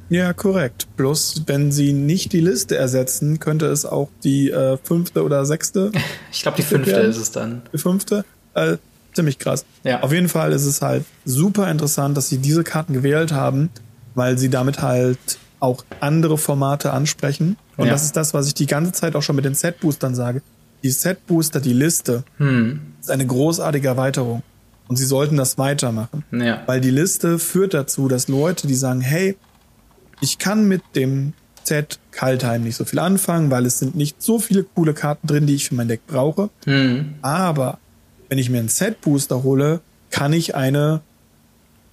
Ja, korrekt. Bloß, wenn sie nicht die Liste ersetzen, könnte es auch die äh, fünfte oder sechste. ich glaube, die fünfte werden. ist es dann. Die fünfte. Äh, ziemlich krass. Ja. Auf jeden Fall ist es halt super interessant, dass sie diese Karten gewählt haben, weil sie damit halt auch andere Formate ansprechen. Und ja. das ist das, was ich die ganze Zeit auch schon mit den Set-Boostern sage. Die Set-Booster, die Liste, hm. ist eine großartige Erweiterung. Und sie sollten das weitermachen. Ja. Weil die Liste führt dazu, dass Leute, die sagen, hey, ich kann mit dem Z Kaltheim nicht so viel anfangen, weil es sind nicht so viele coole Karten drin, die ich für mein Deck brauche. Mhm. Aber wenn ich mir einen Set-Booster hole, kann ich eine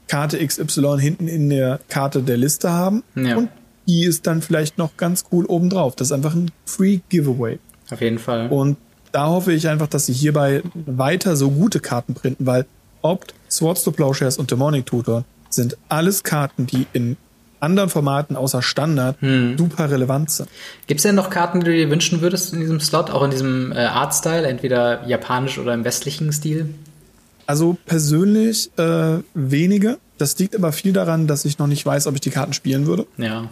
Karte XY hinten in der Karte der Liste haben. Ja. Und die ist dann vielleicht noch ganz cool obendrauf. Das ist einfach ein Free Giveaway. Auf jeden Fall. Und da hoffe ich einfach, dass sie hierbei weiter so gute Karten printen, weil Opt, Swords to Plowshares und Demonic Tutor sind alles Karten, die in anderen Formaten außer Standard hm. super relevant sind. Gibt es denn noch Karten, die du dir wünschen würdest in diesem Slot, auch in diesem äh, Artstyle, entweder japanisch oder im westlichen Stil? Also persönlich äh, wenige. Das liegt aber viel daran, dass ich noch nicht weiß, ob ich die Karten spielen würde. Ja.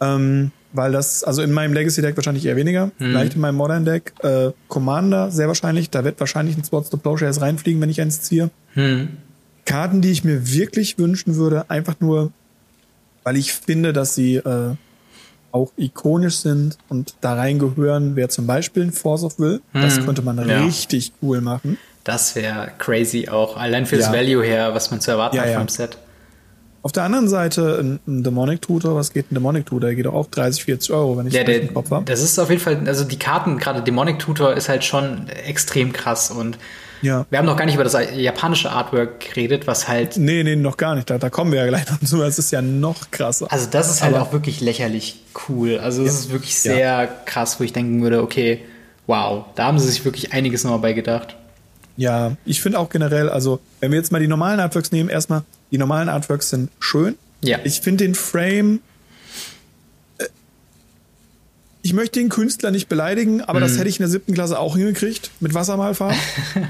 Ähm, weil das, also in meinem Legacy-Deck wahrscheinlich eher weniger. Hm. Vielleicht in meinem Modern-Deck. Äh, Commander sehr wahrscheinlich. Da wird wahrscheinlich ein Spots to Plowshares reinfliegen, wenn ich eins ziehe. Hm. Karten, die ich mir wirklich wünschen würde, einfach nur weil ich finde, dass sie äh, auch ikonisch sind und da reingehören, wer zum Beispiel ein Force of Will. Hm, das könnte man ja. richtig cool machen. Das wäre crazy auch, allein fürs ja. Value her, was man zu erwarten ja, hat vom Set. Auf der anderen Seite ein, ein Demonic Tutor, was geht ein Demonic Tutor? Der geht auch 30, 40 Euro, wenn ich ja, der, im Kopf habe. Das ist auf jeden Fall, also die Karten, gerade Demonic Tutor ist halt schon extrem krass und ja. Wir haben noch gar nicht über das japanische Artwork geredet, was halt. Nee, nee, noch gar nicht. Da, da kommen wir ja gleich noch zu. Das ist ja noch krasser. Also, das ist halt Aber auch wirklich lächerlich cool. Also, das ja. ist wirklich sehr ja. krass, wo ich denken würde, okay, wow, da haben sie sich wirklich einiges nochmal bei gedacht. Ja, ich finde auch generell, also, wenn wir jetzt mal die normalen Artworks nehmen, erstmal, die normalen Artworks sind schön. Ja. Ich finde den Frame ich möchte den Künstler nicht beleidigen, aber mm. das mhm. hätte ich in der siebten Klasse auch hingekriegt mit Wassermalfarben. ähm,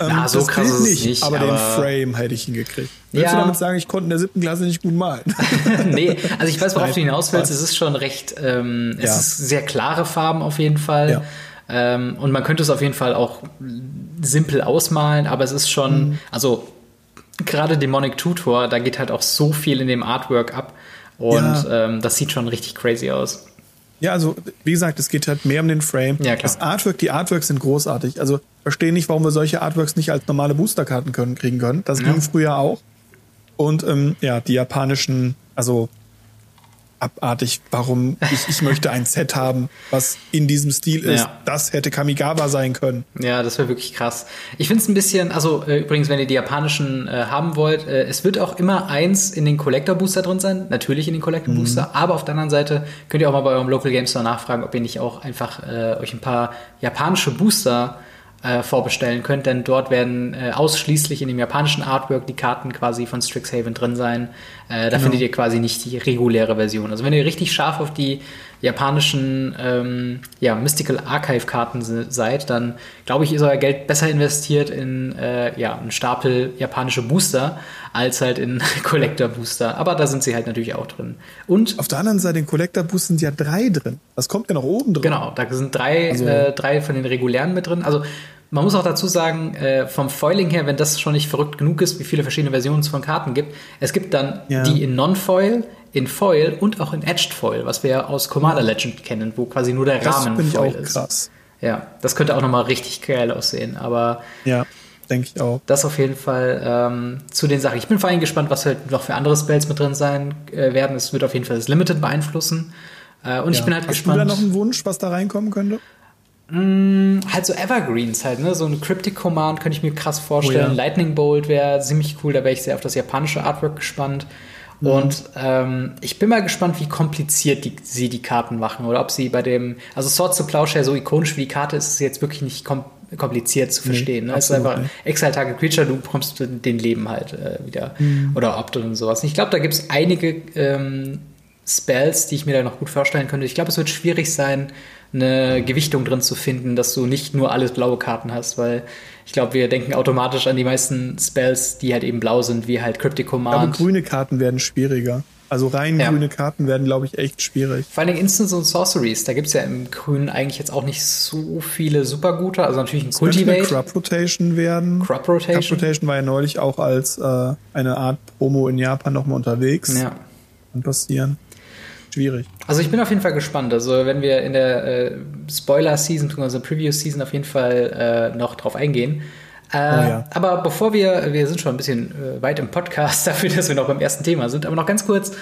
Na, so das krass Bild nicht, nicht, aber, aber, den Frame hätte ich hingekriegt. Willst ja. du damit sagen, ich konnte in der siebten Klasse nicht gut malen? nee, also ich weiß, worauf du hinaus willst. Es ist schon recht, ähm, es ja. ist sehr klare Farben auf jeden Fall. Ja. Ähm, und man könnte es auf jeden Fall auch simpel ausmalen, aber es ist schon, mm. also gerade Demonic Tutor, da geht halt auch so viel in dem Artwork ab. Und ja. ähm, das sieht schon richtig crazy aus. Ja, also wie gesagt, es geht halt mehr um den Frame. Ja, klar. Das Artwork, die Artworks sind großartig. Also verstehe nicht, warum wir solche Artworks nicht als normale Boosterkarten können, kriegen können. Das ja. ging früher auch. Und ähm, ja, die japanischen, also abartig, warum ich, ich möchte ein Set haben, was in diesem Stil ist. Ja. Das hätte Kamigawa sein können. Ja, das wäre wirklich krass. Ich finde es ein bisschen, also äh, übrigens, wenn ihr die japanischen äh, haben wollt, äh, es wird auch immer eins in den Collector Booster drin sein, natürlich in den Collector Booster, aber auf der anderen Seite könnt ihr auch mal bei eurem Local Game Store nachfragen, ob ihr nicht auch einfach äh, euch ein paar japanische Booster äh, vorbestellen könnt, denn dort werden äh, ausschließlich in dem japanischen Artwork die Karten quasi von Strixhaven drin sein. Äh, da findet ihr quasi nicht die reguläre Version. Also wenn ihr richtig scharf auf die japanischen ähm, ja, Mystical Archive Karten se seid, dann glaube ich, ist euer Geld besser investiert in äh, ja, einen Stapel japanische Booster als halt in Collector Booster. Aber da sind sie halt natürlich auch drin. Und Auf der anderen Seite, in Collector Boost sind ja drei drin. Was kommt ja noch oben drin? Genau, da sind drei, Also- äh, drei von den regulären mit drin. Also man muss auch dazu sagen, äh, vom Foiling her, wenn das schon nicht verrückt genug ist, wie viele verschiedene Versionen es von Karten gibt, es gibt dann Ja. die in Non-Foil, in Foil und auch in Edged Foil, was wir ja aus Commander Legend kennen, wo quasi nur der Das Rahmen finde ich Foil auch ist. krass. Ja, das könnte auch nochmal richtig geil aussehen, aber Ja, denke ich auch. das auf jeden Fall ähm, zu den Sachen. Ich bin vor allem gespannt, was halt noch für andere Spells mit drin sein äh, werden. Es wird auf jeden Fall das Limited beeinflussen. Äh, und ich Ja. bin halt Hast gespannt. du da noch einen Wunsch, was da reinkommen könnte? Halt so Evergreens halt, ne? So ein Cryptic Command könnte ich mir krass vorstellen. Oh ja. Lightning Bolt wäre ziemlich cool, da wäre ich sehr auf das japanische Artwork gespannt. Mhm. Und ähm, ich bin mal gespannt, wie kompliziert die, sie die Karten machen oder ob sie bei dem, also Swords to Plowshare, so ikonisch wie die Karte ist, ist jetzt wirklich nicht kom kompliziert zu verstehen. ne? Es ist einfach nicht. Exile Target Creature, du bekommst den Leben halt äh, wieder Mhm. oder Opt und sowas. Und ich glaube, da gibt es einige ähm, Spells, die ich mir da noch gut vorstellen könnte. Ich glaube, es wird schwierig sein, eine Gewichtung drin zu finden, dass du nicht nur alles blaue Karten hast, weil ich glaube, wir denken automatisch an die meisten Spells, die halt eben blau sind, wie halt Cryptic Aber Command. grüne Karten werden schwieriger. Also rein Ja. grüne Karten werden, glaube ich, echt schwierig. Vor allen Dingen Instants und Sorceries, da gibt es ja im Grünen eigentlich jetzt auch nicht so viele super gute. Also natürlich ein Könnte eine Cultivate, Crop Rotation werden. Crop Rotation. Crop Rotation war ja neulich auch als äh, eine Art Promo in Japan nochmal unterwegs. Ja. Kann passieren. Schwierig. Also ich bin auf jeden Fall gespannt. Also wenn wir in der äh, Spoiler-Season, also Preview-Season auf jeden Fall äh, noch drauf eingehen. Äh, ja. Aber bevor wir, wir sind schon ein bisschen äh, weit im Podcast dafür, dass wir noch beim ersten Thema sind, aber noch ganz kurz,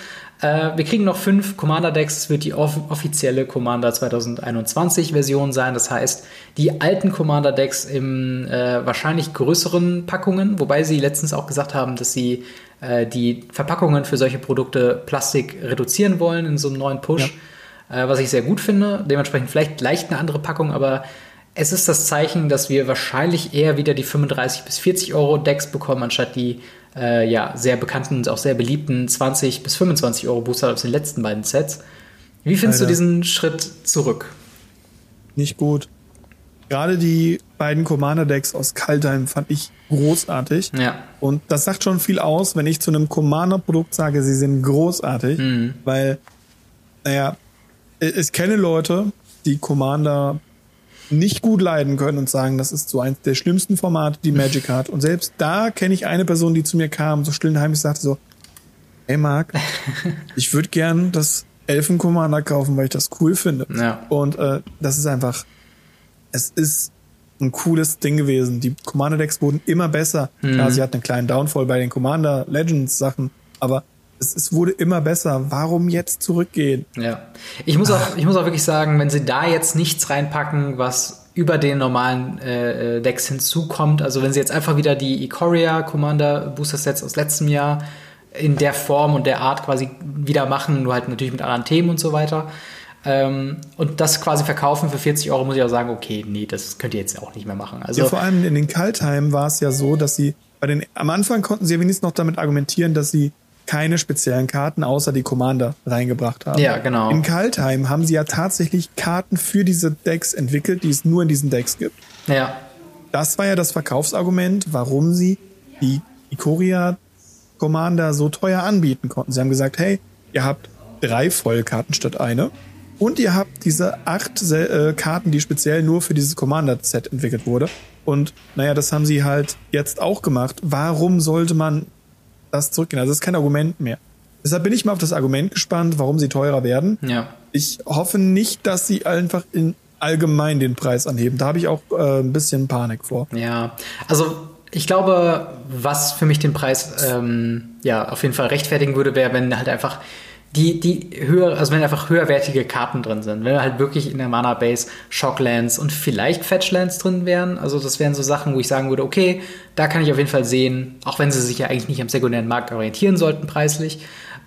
äh, wir kriegen noch fünf Commander-Decks, es wird die off offizielle Commander 2021-Version sein, das heißt die alten Commander-Decks im äh, wahrscheinlich größeren Packungen, wobei sie letztens auch gesagt haben, dass sie die Verpackungen für solche Produkte Plastik reduzieren wollen in so einem neuen Push, äh, was ich sehr gut finde. Dementsprechend vielleicht leicht eine andere Packung, aber es ist das Zeichen, dass wir wahrscheinlich eher wieder die 35 bis 40 Euro Decks bekommen, anstatt die äh, ja, sehr bekannten und auch sehr beliebten 20 bis 25 Euro Booster aus den letzten beiden Sets. Wie findest du Alter. diesen Schritt zurück? Nicht gut. Gerade die beiden Commander-Decks aus Kaltheim fand ich großartig. Ja. Und das sagt schon viel aus, wenn ich zu einem Commander-Produkt sage, sie sind großartig, Mhm. weil, naja, ich, ich kenne Leute, die Commander nicht gut leiden können und sagen, das ist so eins der schlimmsten Formate, die Magic hat. Und selbst da kenne ich eine Person, die zu mir kam, so still und heimlich sagte so, hey Marc, ich würde gern das Elfen-Commander kaufen, weil ich das cool finde. Ja. Und äh, das ist einfach, es ist ein cooles Ding gewesen. Die Commander-Decks wurden immer besser. Klar, sie hatten einen kleinen Downfall bei den Commander Legends Sachen, aber es, es wurde immer besser. Warum jetzt zurückgehen? Ja. Ich muss, auch, ich muss auch wirklich sagen, wenn sie da jetzt nichts reinpacken, was über den normalen äh, Decks hinzukommt, also wenn sie jetzt einfach wieder die Ikoria Commander Booster Sets aus letztem Jahr in der Form und der Art quasi wieder machen, nur halt natürlich mit anderen Themen und so weiter, ähm, und das quasi verkaufen für 40 Euro, muss ich auch sagen, okay, nee, das könnt ihr jetzt auch nicht mehr machen. Also, Ja, vor allem in den Kaltheim war es ja so, dass sie bei den am Anfang konnten sie ja wenigstens noch damit argumentieren, dass sie keine speziellen Karten außer die Commander reingebracht haben. Ja, genau. In Kaltheim haben sie ja tatsächlich Karten für diese Decks entwickelt, die es nur in diesen Decks gibt. ja, Das war ja das Verkaufsargument, warum sie die Ikoria Commander so teuer anbieten konnten. Sie haben gesagt, hey, ihr habt drei Vollkarten statt eine und ihr habt diese acht äh, Karten, die speziell nur für dieses Commander-Set entwickelt wurde. Und naja, das haben sie halt jetzt auch gemacht. Warum sollte man das zurückgehen? Also das ist kein Argument mehr. Deshalb bin ich mal auf das Argument gespannt, warum sie teurer werden. ja. Ich hoffe nicht, dass sie einfach in allgemein den Preis anheben. Da habe ich auch äh, ein bisschen Panik vor. Ja, also ich glaube, was für mich den Preis ähm, ja auf jeden Fall rechtfertigen würde, wäre, wenn halt einfach die, die höher, also wenn einfach höherwertige Karten drin sind, wenn halt wirklich in der Mana Base Shocklands und vielleicht Fetchlands drin wären, also das wären so Sachen, wo ich sagen würde, okay, da kann ich auf jeden Fall sehen, auch wenn sie sich ja eigentlich nicht am sekundären Markt orientieren sollten preislich,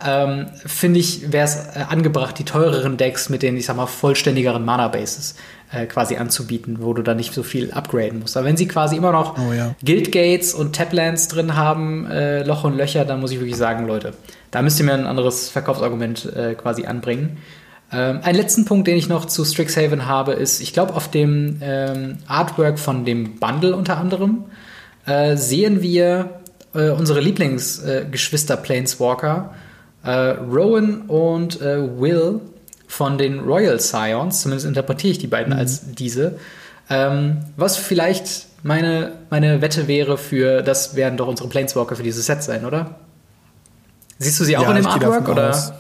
ähm, finde ich, wäre es äh, angebracht, die teureren Decks mit den, ich sag mal, vollständigeren Mana-Bases äh, quasi anzubieten, wo du dann nicht so viel upgraden musst. Aber wenn sie quasi immer noch Oh ja. Guild Gates und Taplands drin haben, äh, Loch und Löcher, dann muss ich wirklich sagen, Leute, da müsst ihr mir ein anderes Verkaufsargument äh, quasi anbringen. Ähm, einen letzten Punkt, den ich noch zu Strixhaven habe, ist, ich glaube, auf dem ähm, Artwork von dem Bundle unter anderem äh, sehen wir äh, unsere Lieblingsgeschwister Planeswalker, äh, Rowan und äh, Will von den Royal Scions, zumindest interpretiere ich die beiden als diese. Ähm, was vielleicht meine, meine Wette wäre für, das werden doch unsere Planeswalker für dieses Set sein, oder? Siehst du sie auch Ja, in dem Artwork? Oder? aus.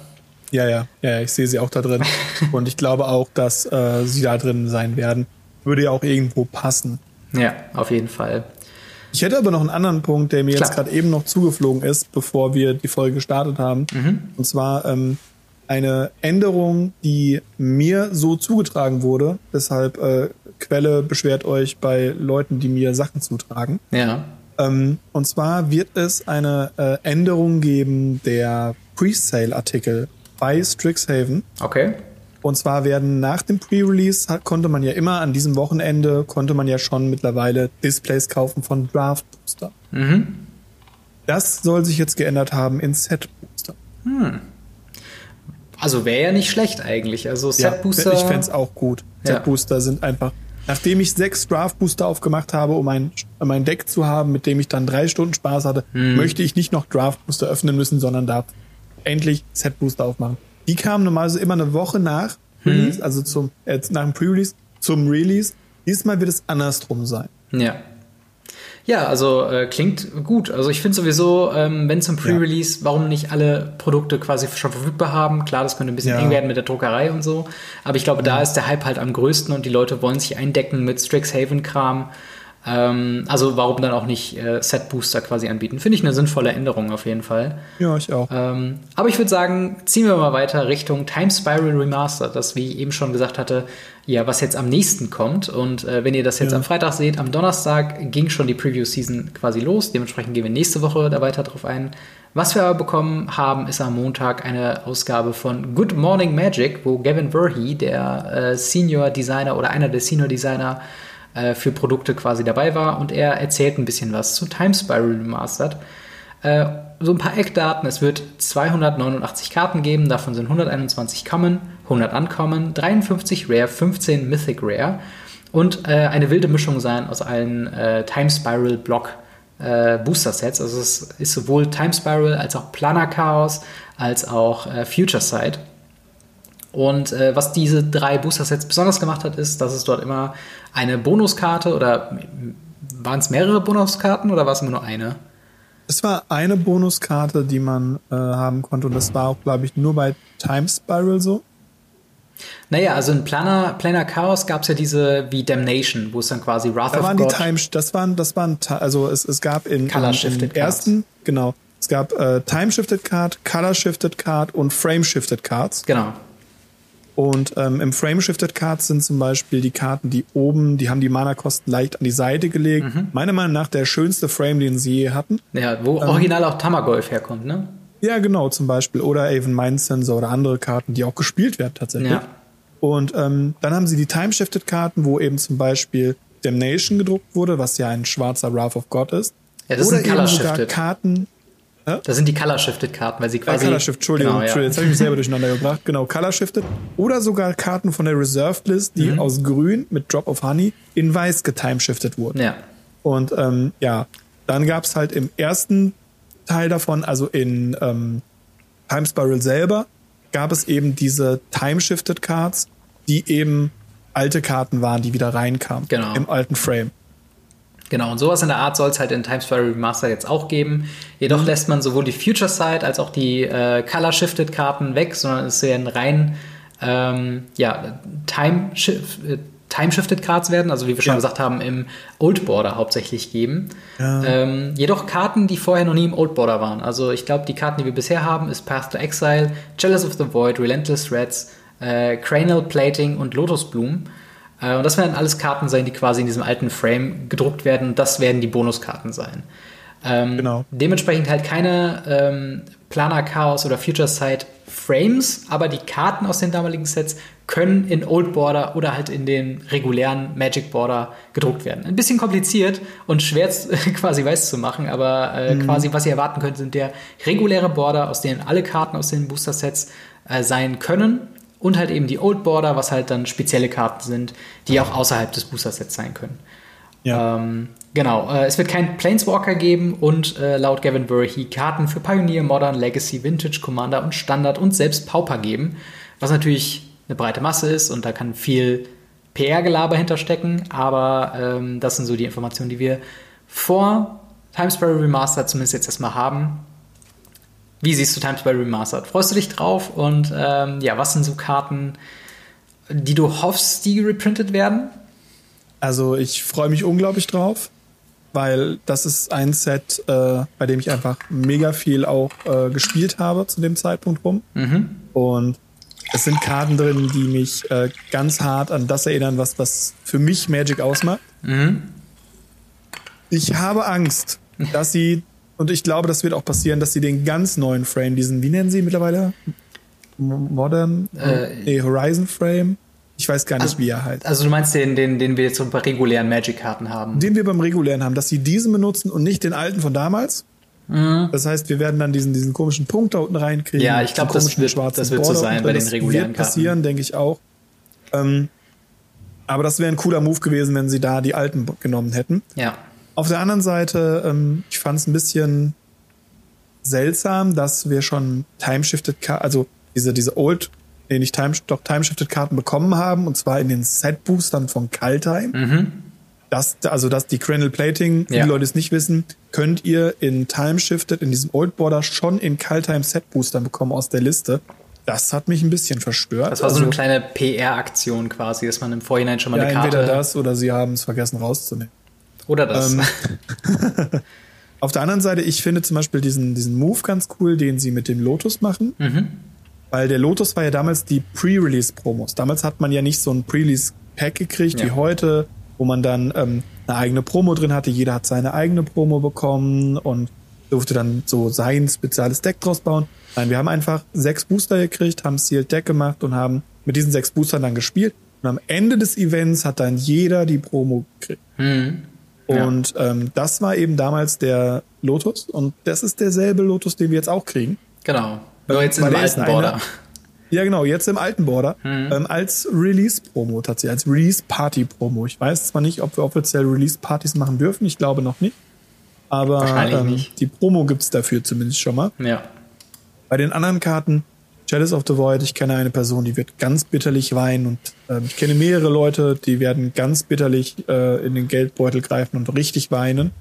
Ja, ja, ja, ja, ich sehe sie auch da drin. Und ich glaube auch, dass äh, sie da drin sein werden. Würde ja auch irgendwo passen. Ja, auf jeden Fall. Ich hätte aber noch einen anderen Punkt, der mir Klar. jetzt gerade eben noch zugeflogen ist, bevor wir die Folge gestartet haben. Mhm. Und zwar ähm, eine Änderung, die mir so zugetragen wurde. Deshalb äh, Quelle beschwert euch bei Leuten, die mir Sachen zutragen. Ja. Ähm, und zwar wird es eine äh, Änderung geben der Presale-Artikel bei Strixhaven. Okay. Und zwar werden nach dem Pre-Release hat- konnte man ja immer an diesem Wochenende konnte man ja schon mittlerweile Displays kaufen von Draft Booster. Mhm. Das soll sich jetzt geändert haben in Set Booster. Also wäre ja nicht schlecht eigentlich. Also Set Booster. ich fänd's auch gut. Ja. Set Booster sind einfach. Nachdem ich sechs Draft Booster aufgemacht habe, um ein, um ein Deck zu haben, mit dem ich dann drei Stunden Spaß hatte, Hm. möchte ich nicht noch Draft Booster öffnen müssen, sondern darf endlich Set Booster aufmachen. Die kamen normalerweise immer eine Woche nach Hm. Release, also zum, äh, nach dem Pre-Release zum Release. Diesmal wird es andersrum sein. Ja. Ja, also äh, klingt gut. Also ich finde sowieso, ähm, wenn zum Pre-Release, warum nicht alle Produkte quasi schon verfügbar haben? Klar, das könnte ein bisschen Ja. eng werden mit der Druckerei und so. Aber ich glaube, da ist der Hype halt am größten und die Leute wollen sich eindecken mit Strixhaven-Kram. Ähm, also warum dann auch nicht äh, Set-Booster quasi anbieten? Finde ich eine sinnvolle Änderung auf jeden Fall. Ja, ich auch. Ähm, aber ich würde sagen, ziehen wir mal weiter Richtung Time Spiral Remastered, das, wie ich eben schon gesagt hatte, ja, was jetzt am nächsten kommt. Und äh, wenn ihr das jetzt Ja. am Freitag seht, am Donnerstag ging schon die Preview-Season quasi los. Dementsprechend gehen wir nächste Woche da weiter drauf ein. Was wir aber bekommen haben, ist am Montag eine Ausgabe von Good Morning Magic, wo Gavin Verhey, der äh, Senior Designer oder einer der Senior Designer äh, für Produkte quasi dabei war. Und er erzählt ein bisschen was zu Time Spiral Remastered. Äh, so ein paar Eckdaten. Es wird 289 Karten geben, davon sind 121 Common, 100 Uncommon, 53 Rare, 15 Mythic Rare und äh, eine wilde Mischung sein aus allen äh, Time Spiral Block äh, Booster Sets. Also es ist sowohl Time Spiral als auch Planar Chaos als auch äh, Future Sight. Und äh, was diese drei Booster-Sets besonders gemacht hat, ist, dass es dort immer eine Bonuskarte oder waren es mehrere Bonuskarten oder war es immer nur eine? Es war eine Bonuskarte, die man äh, haben konnte und das war auch, glaube ich, nur bei Time Spiral so. Naja, also in Planar, Planar Chaos gab es ja diese wie Damnation, wo es dann quasi Wrath Da of waren God die Time, das waren, das waren, also es, es gab in, Color in, im ersten, genau, es gab äh, Time Shifted Card, Color Shifted Card und Frame Shifted Cards. Genau. Und ähm, im Frame Shifted Cards sind zum Beispiel die Karten, die oben, die haben die Mana-Kosten leicht an die Seite gelegt. Mhm. Meiner Meinung nach der schönste Frame, den sie je hatten. Ja, wo Ähm. original auch Tamagolf herkommt, ne? Ja, genau, zum Beispiel. Oder Avon Mind Sensor oder andere Karten, die auch gespielt werden tatsächlich. Ja. Und ähm, dann haben sie die Time-Shifted-Karten, wo eben zum Beispiel Damnation gedruckt wurde, was ja ein schwarzer Wrath of God ist. Ja, das Oder sind eben sogar Shifted. Das sind die Color Shifted Karten, weil sie Äh, quasi. Color Shift, Entschuldigung, Genau, ja. Entschuldigung, jetzt habe ich mich selber durcheinander gebracht. Genau, Color Shifted. Oder sogar Karten von der Reserved List, die Mhm. aus Grün mit Drop of Honey in Weiß getimeshiftet wurden. Ja. Und ähm, ja, dann gab's halt im ersten Teil davon, also in ähm, Time Spiral selber, gab es eben diese Time-Shifted Cards, die eben alte Karten waren, die wieder reinkamen Genau. im alten Frame. Genau, und sowas in der Art soll es halt in Time Spiral Remaster jetzt auch geben. Jedoch lässt man sowohl die Future Side als auch die äh, Color Shifted Karten weg, sondern es werden rein ähm, ja, Time, Shift, äh, Time-Shifted Cards werden, also wie wir schon Ja. gesagt haben, im Old Border hauptsächlich geben. Ja. Ähm, jedoch Karten, die vorher noch nie im Old Border waren. Also ich glaube, die Karten, die wir bisher haben, ist Path to Exile, Chalice of the Void, Relentless Threads, äh, Cranial Plating und Lotus Bloom. Äh, und das werden alles Karten sein, die quasi in diesem alten Frame gedruckt werden. Das werden die Bonuskarten sein. Ähm, Genau. Dementsprechend halt keine ähm, Planar Chaos oder Future Sight Frames, aber die Karten aus den damaligen Sets können in Old Border oder halt in den regulären Magic Border gedruckt werden. Ein bisschen kompliziert und schwer quasi weiß zu machen, aber äh, quasi was ihr erwarten könnt, sind der reguläre Border, aus denen alle Karten aus den Booster Sets äh, sein können und halt eben die Old Border, was halt dann spezielle Karten sind, die auch außerhalb des Booster Sets sein können. Ja. Ähm, genau, äh, es wird keinen Planeswalker geben und äh, laut Gavin Verhey Karten für Pioneer, Modern, Legacy, Vintage, Commander und Standard und selbst Pauper geben, was natürlich eine breite Masse ist und da kann viel PR-Gelaber hinterstecken, aber ähm, das sind so die Informationen, die wir vor Time Sparrow Remastered zumindest jetzt erstmal haben. Wie siehst du Time Sparrow Remastered? Freust du dich drauf? Und ähm, ja, was sind so Karten, die du hoffst, die reprintet werden? Also ich freue mich unglaublich drauf, weil das ist ein Set, äh, bei dem ich einfach mega viel auch äh, gespielt habe zu dem Zeitpunkt rum. Und es sind Karten drin, die mich äh, ganz hart an das erinnern, was, was für mich Magic ausmacht. Ich habe Angst, dass sie, und ich glaube, das wird auch passieren, dass sie den ganz neuen Frame, diesen, wie nennen sie ihn mittlerweile? Modern? Äh, nee, Horizon Frame? Ich weiß gar nicht, Also- wie er heißt. Also du meinst den, den, den wir jetzt so bei regulären Magic-Karten haben? den wir beim regulären haben, dass sie diesen benutzen und nicht den alten von damals. Das heißt, wir werden dann diesen, diesen komischen Punkt da unten reinkriegen. Mhm. Ja, ich diesen glaub, das wird- das wird so sein bei den regulären Das wird passieren, denke ich auch. Ähm, aber das wäre ein cooler Move gewesen, wenn sie da die alten genommen hätten. Ja. Auf der anderen Seite, ähm, ich fand es ein bisschen seltsam, dass wir schon Timeshifted Karten, also diese, diese Old, nee, nicht Time, doch Timeshifted Karten bekommen haben, und zwar in den Set Boostern von Kaltheim. Das, also das die Crandall Plating, Ja. die Leute es nicht wissen, könnt ihr in Timeshifted, in diesem Old Border schon in Kaltheim Set Boostern bekommen aus der Liste. Das hat mich ein bisschen verstört. Das war so Also, eine kleine PR-Aktion quasi, dass man im Vorhinein schon mal ja, eine Karte... entweder das oder sie haben es vergessen rauszunehmen. Oder das. Ähm, Auf der anderen Seite, ich finde zum Beispiel diesen, diesen Move ganz cool, den sie mit dem Lotus machen. Weil der Lotus war ja damals die Pre-Release-Promos. Damals hat man ja nicht so ein Pre-Release-Pack gekriegt Ja. wie heute, wo man dann ähm, eine eigene Promo drin hatte. Jeder hat seine eigene Promo bekommen und durfte dann so sein spezielles Deck draus bauen. Nein, wir haben einfach sechs Booster gekriegt, haben Sealed Deck gemacht und haben mit diesen sechs Boostern dann gespielt. Und am Ende des Events hat dann jeder die Promo gekriegt. Ja. Und ähm, das war eben damals der Lotus und das ist derselbe Lotus, den wir jetzt auch kriegen. genau. Nur jetzt Weil im alten Border. Ja, genau, jetzt im alten Border. Mhm. Ähm, als Release-Promo tatsächlich, als Release-Party-Promo. Ich weiß zwar nicht, ob wir offiziell Release-Partys machen dürfen, ich glaube noch nicht. Aber Wahrscheinlich ähm, nicht. die Promo gibt's dafür zumindest schon mal. Ja. Bei den anderen Karten, Chalice of the Void, ich kenne eine Person, die wird ganz bitterlich weinen und ähm, ich kenne mehrere Leute, die werden ganz bitterlich äh, in den Geldbeutel greifen und richtig weinen.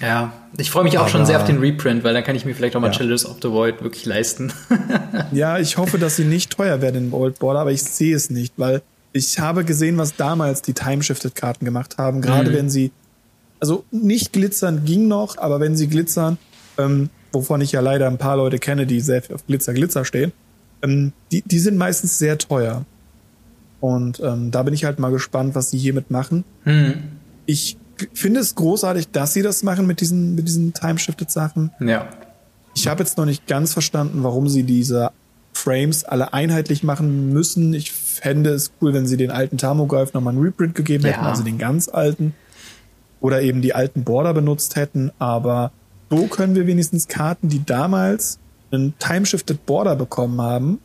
Ja. Ich freue mich auch Aber- schon sehr auf den Reprint, weil dann kann ich mir vielleicht auch mal Ja. Chalice of the Void wirklich leisten. Ja, ich hoffe, dass sie nicht teuer werden im Old Border, aber ich sehe es nicht, weil ich habe gesehen, was damals die Time-Shifted-Karten gemacht haben. Gerade Mhm. wenn sie, also nicht glitzern ging noch, aber wenn sie glitzern, ähm, wovon ich ja leider ein paar Leute kenne, die sehr auf Glitzer, Glitzer stehen, ähm, die, die sind meistens sehr teuer. Und ähm, da bin ich halt mal gespannt, was sie hiermit machen. Hm. Ich finde es großartig, dass sie das machen mit diesen, mit diesen Time-Shifted-Sachen. Ja. Ich habe jetzt noch nicht ganz verstanden, warum sie diese Frames alle einheitlich machen müssen. Ich fände es cool, wenn sie den alten Tamogreif nochmal einen Reprint gegeben hätten, Ja. also den ganz alten. Oder eben die alten Border benutzt hätten. Aber so können wir wenigstens Karten, die damals einen Timeshifted Border bekommen haben,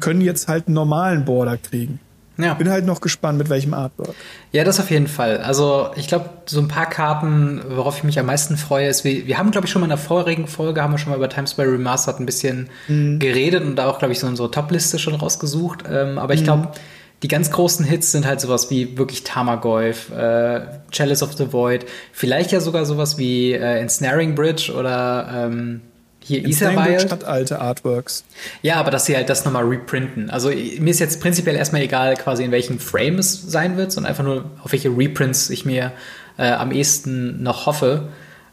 können jetzt halt einen normalen Border kriegen. Ja. Bin halt noch gespannt, mit welchem Artwork. Ja, das auf jeden Fall. Also ich glaube, so ein paar Karten, worauf ich mich am meisten freue, ist, wir, wir haben, glaube ich, schon mal in der vorigen Folge, haben wir schon mal über Times Square Remastered ein bisschen geredet und da auch, glaube ich, so unsere Top-Liste schon rausgesucht. Ähm, aber ich glaube, die ganz großen Hits sind halt sowas wie wirklich Tamagotchi, äh, Chalice of the Void, vielleicht ja sogar sowas wie äh, Ensnaring Bridge oder ähm, hier Etherwild. statt alte Artworks. Ja, aber dass sie halt das nochmal reprinten. Also mir ist jetzt prinzipiell erstmal egal, quasi in welchem Frame es sein wird, sondern einfach nur, auf welche Reprints ich mir äh, am ehesten noch hoffe.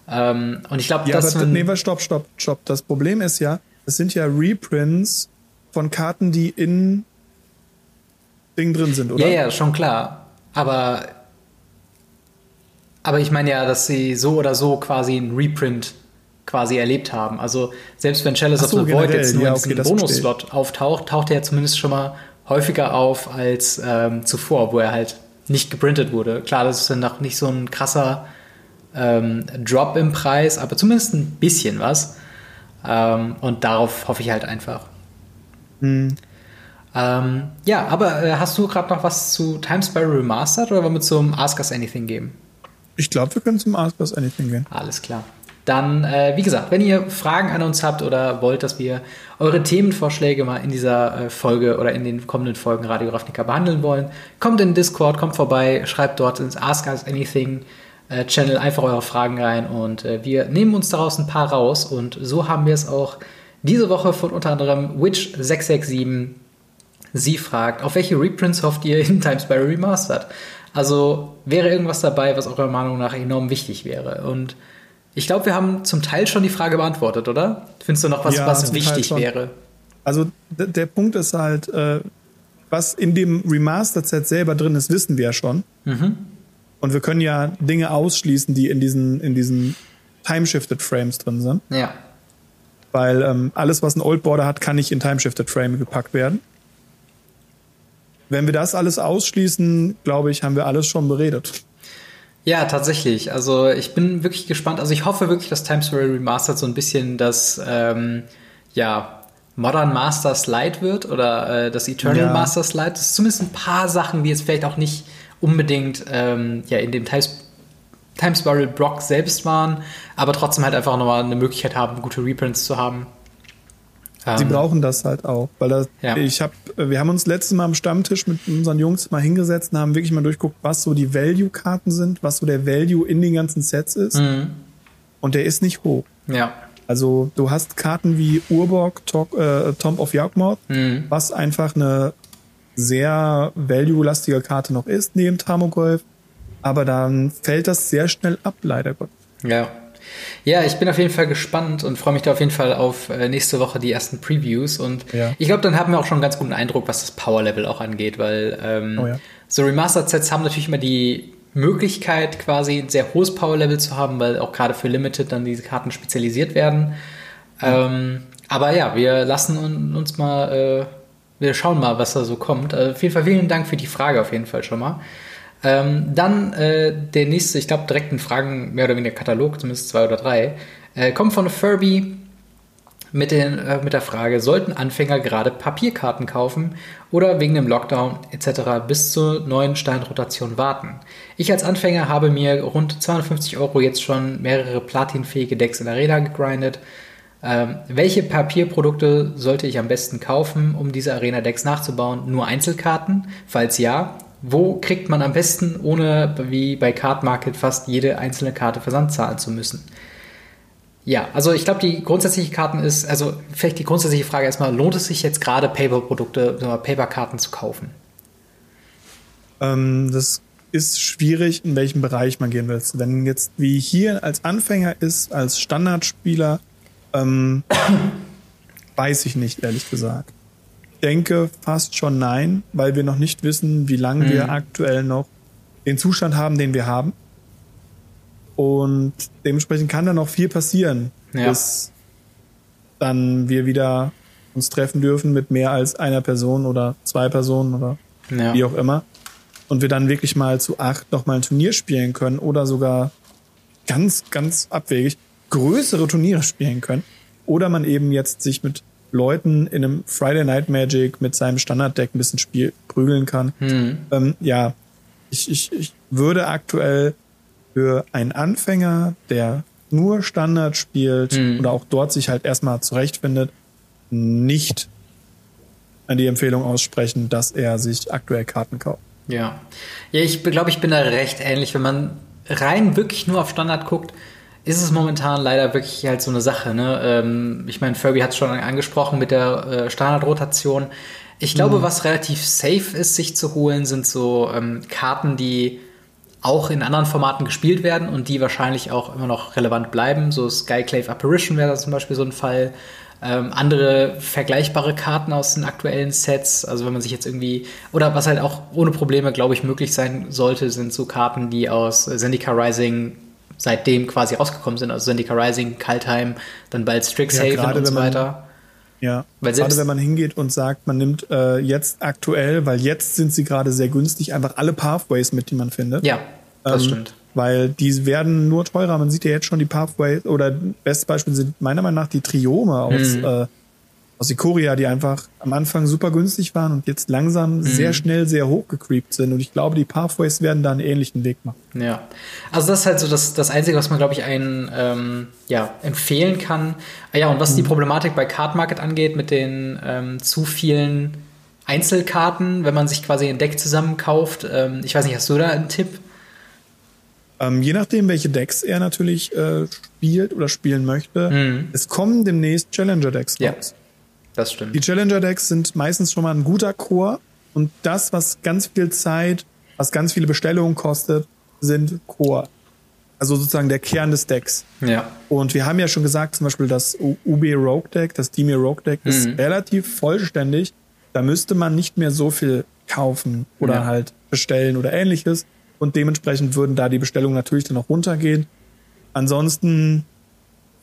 Ähm, und ich glaube, Ja, dass aber man, nee, stopp, stopp, stopp. Das Problem ist ja, es sind ja Reprints von Karten, die in Ding drin sind, oder? Ja, ja, schon klar. Aber, aber ich meine ja, dass sie so oder so quasi einen Reprint quasi erlebt haben. Also selbst wenn Chalice Ach of so, the Void jetzt nur Ja, in okay, diesem das Bonus-Slot auftaucht, taucht er ja zumindest schon mal häufiger auf als ähm, zuvor, wo er halt nicht geprintet wurde. Klar, das ist dann noch nicht so ein krasser ähm, Drop im Preis, aber zumindest ein bisschen was. Ähm, und darauf hoffe ich halt einfach. Hm. Ähm, ja, aber äh, hast du gerade noch was zu Time Spiral Remastered oder wollen wir zum Ask Us Anything geben? Ich glaube, wir können zum Ask Us Anything gehen. Alles klar. Dann, äh, wie gesagt, wenn ihr Fragen an uns habt oder wollt, dass wir eure Themenvorschläge mal in dieser äh, Folge oder in den kommenden Folgen Radio Ravnica behandeln wollen, kommt in den Discord, kommt vorbei, schreibt dort ins Ask Us Anything äh, Channel einfach eure Fragen rein und äh, wir nehmen uns daraus ein paar raus und so haben wir es auch diese Woche von unter anderem Witch667 Sie fragt, auf welche Reprints hofft ihr in Time Spiral Remastered? Also wäre irgendwas dabei, was eurer Meinung nach enorm wichtig wäre? Und ich glaube, wir haben zum Teil schon die Frage beantwortet, oder? Findest du noch was, Ja, was wichtig wäre? Also der Punkt ist halt, äh, was in dem Remastered-Set selber drin ist, wissen wir ja schon. Mhm. Und wir können ja Dinge ausschließen, die in diesen, in diesen Time-Shifted Frames drin sind. Ja. Weil ähm, alles, was ein Old Border hat, kann nicht in Time-Shifted Frame gepackt werden. Wenn wir das alles ausschließen, glaube ich, haben wir alles schon beredet. Ja, tatsächlich. Also ich bin wirklich gespannt. Also ich hoffe wirklich, dass Time Spiral Remastered so ein bisschen das ähm, ja, Modern Master Slide wird oder äh, das Eternal Ja. Master Slide. Das ist zumindest ein paar Sachen, die jetzt vielleicht auch nicht unbedingt ähm, ja, in dem Time, Time Spiral Block selbst waren, aber trotzdem halt einfach nochmal eine Möglichkeit haben, gute Reprints zu haben. Sie brauchen das halt auch, weil das, Ja. ich habe, wir haben uns letztes Mal am Stammtisch mit unseren Jungs mal hingesetzt und haben wirklich mal durchguckt, was so die Value-Karten sind, was so der Value in den ganzen Sets ist. Mhm. Und der ist nicht hoch. Ja. Also du hast Karten wie Urborg, Tok, äh, Tomb of Yawgmoth, Mhm. was einfach eine sehr value-lastige Karte noch ist, neben Tamogolf. Aber dann fällt das sehr schnell ab, leider Gott. Ja. Ja, ich bin auf jeden Fall gespannt und freue mich da auf jeden Fall auf äh, nächste Woche die ersten Previews. Und Ja. ich glaube, dann haben wir auch schon einen ganz guten Eindruck, was das Power-Level auch angeht, weil ähm, Oh ja. so Remastered-Sets haben natürlich immer die Möglichkeit, quasi ein sehr hohes Power-Level zu haben, weil auch gerade für Limited dann diese Karten spezialisiert werden. Ähm, aber ja, wir lassen un- uns mal, äh, wir schauen mal, was da so kommt. Äh, auf jeden Fall vielen Dank für die Frage auf jeden Fall schon mal. Ähm, dann äh, der nächste, ich glaube, direkt ein Fragen, mehr oder weniger Katalog, zumindest zwei oder drei, äh, kommt von Furby mit, den, äh, mit der Frage, sollten Anfänger gerade Papierkarten kaufen oder wegen dem Lockdown etc. bis zur neuen Steinrotation warten? Ich als Anfänger habe mir rund 250 Euro jetzt schon mehrere platinfähige Decks in Arena gegrindet. Ähm, welche Papierprodukte sollte ich am besten kaufen, um diese Arena-Decks nachzubauen? Nur Einzelkarten? Falls ja, wo kriegt man am besten, ohne wie bei Card Market fast jede einzelne Karte Versand zahlen zu müssen? Ja, also ich glaube, die grundsätzliche Karten ist, also vielleicht die grundsätzliche Frage erstmal, lohnt es sich jetzt gerade Paper-Produkte, mal, Paper-Karten zu kaufen? Ähm, das ist schwierig, in welchem Bereich man gehen will. Wenn jetzt wie hier als Anfänger ist, als Standardspieler, ähm, weiß ich nicht, ehrlich gesagt. Ich denke fast schon nein, weil wir noch nicht wissen, wie lange wir aktuell noch den Zustand haben, den wir haben. Und dementsprechend kann da noch viel passieren, Ja. bis dann wir wieder uns treffen dürfen mit mehr als einer Person oder zwei Personen oder Ja. wie auch immer. Und wir dann wirklich mal zu acht noch mal ein Turnier spielen können oder sogar ganz, ganz abwegig größere Turniere spielen können. Oder man eben jetzt sich mit Leuten in einem Friday Night Magic mit seinem Standarddeck ein bisschen spiel prügeln kann. Mhm. Ähm, ja, ich, ich, ich würde aktuell für einen Anfänger, der nur Standard spielt Mhm. oder auch dort sich halt erstmal zurechtfindet, nicht an die Empfehlung aussprechen, dass er sich aktuell Karten kauft. Ja. Ja, ich glaube, ich bin da recht ähnlich. Wenn man rein wirklich nur auf Standard guckt, ist es momentan leider wirklich halt so eine Sache. Ne? Ähm, ich meine, Furby hat es schon angesprochen mit der äh, Standardrotation. Ich glaube, mhm. was relativ safe ist, sich zu holen, sind so ähm, Karten, die auch in anderen Formaten gespielt werden und die wahrscheinlich auch immer noch relevant bleiben. So Skyclave Apparition wäre zum Beispiel so ein Fall. Ähm, andere vergleichbare Karten aus den aktuellen Sets, also wenn man sich jetzt irgendwie, oder was halt auch ohne Probleme, glaube ich, möglich sein sollte, sind so Karten, die aus Zendika Rising seitdem quasi rausgekommen sind, also Zendika Rising, Kaltheim, dann bald Strixhaven ja, und so weiter. Ja, gerade wenn man hingeht und sagt, man nimmt äh, jetzt aktuell, weil jetzt sind sie gerade sehr günstig, einfach alle Pathways mit, die man findet. Ja, das ähm, stimmt weil die werden nur teurer. Man sieht ja jetzt schon die Pathways oder bestes Beispiel sind meiner Meinung nach die Triome aus, mhm. äh, aus Ikoria, die einfach am Anfang super günstig waren und jetzt langsam mhm. sehr schnell sehr hoch gecreept sind. Und ich glaube, die Pathways werden da einen ähnlichen Weg machen. Ja, also das ist halt so das, das Einzige, was man, glaube ich, einen ähm, ja, empfehlen kann. Ah ja, und was mhm. die Problematik bei Card Market angeht, mit den ähm, zu vielen Einzelkarten, wenn man sich quasi ein Deck zusammenkauft. Ähm, ich weiß nicht, hast du da einen Tipp? Ähm, je nachdem, welche Decks er natürlich äh, spielt oder spielen möchte. Mhm. Es kommen demnächst Challenger-Decks ja, raus. Das stimmt. Die Challenger-Decks sind meistens schon mal ein guter Core und das, was ganz viel Zeit, was ganz viele Bestellungen kostet, sind Core. Also sozusagen der Kern des Decks. Ja. Und wir haben ja schon gesagt, zum Beispiel das UB Rogue Deck, das Dimir Rogue Deck mhm. ist relativ vollständig. Da müsste man nicht mehr so viel kaufen oder ja. halt bestellen oder ähnliches und dementsprechend würden da die Bestellungen natürlich dann auch runtergehen. Ansonsten,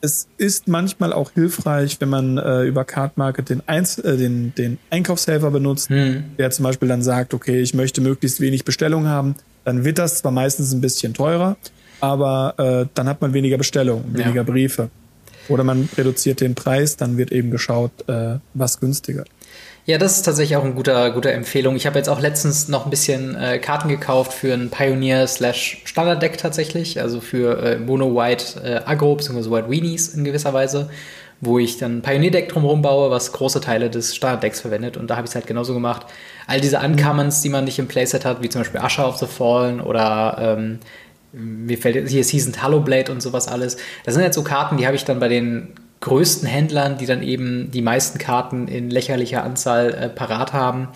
es ist manchmal auch hilfreich, wenn man äh, über Card Market den, Einz äh, den, den Einkaufshelfer benutzt, hm. der zum Beispiel dann sagt, okay, ich möchte möglichst wenig Bestellungen haben, dann wird das zwar meistens ein bisschen teurer, aber äh, dann hat man weniger Bestellungen, weniger ja. Briefe. Oder man reduziert den Preis, dann wird eben geschaut, äh, was günstiger. Ja, das ist tatsächlich auch eine gute, gute Empfehlung. Ich habe jetzt auch letztens noch ein bisschen äh, Karten gekauft für ein Pioneer slash Standard Deck tatsächlich, also für äh, Mono White äh, Agro bzw. White Weenies in gewisser Weise, wo ich dann ein Pioneer Deck drumherum baue, was große Teile des Standard Decks verwendet und da habe ich es halt genauso gemacht. All diese Uncommons, die man nicht im Playset hat, wie zum Beispiel Usher of the Fallen oder ähm, mir fällt hier Seasoned Hallowblade und sowas alles. Das sind halt so Karten, die habe ich dann bei den größten Händlern, die dann eben die meisten Karten in lächerlicher Anzahl äh, parat haben,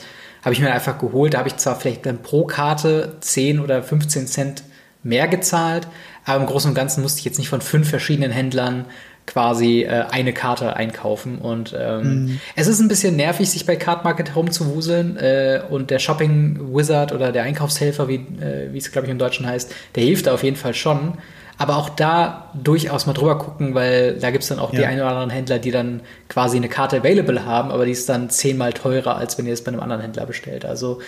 habe ich mir einfach geholt. Da habe ich zwar vielleicht dann pro Karte 10 oder 15 Cent mehr gezahlt, aber im Großen und Ganzen musste ich jetzt nicht von fünf verschiedenen Händlern quasi äh, eine Karte einkaufen. Und ähm, mhm. es ist ein bisschen nervig, sich bei Card Market herumzuwuseln. Äh, und der Shopping Wizard oder der Einkaufshelfer, wie, äh, es, glaube ich, im Deutschen heißt, der hilft da auf jeden Fall schon. Aber auch da durchaus mal drüber gucken, weil da gibt es dann auch ja. die ein oder anderen Händler, die dann quasi eine Karte available haben, aber die ist dann zehnmal teurer, als wenn ihr es bei einem anderen Händler bestellt. Also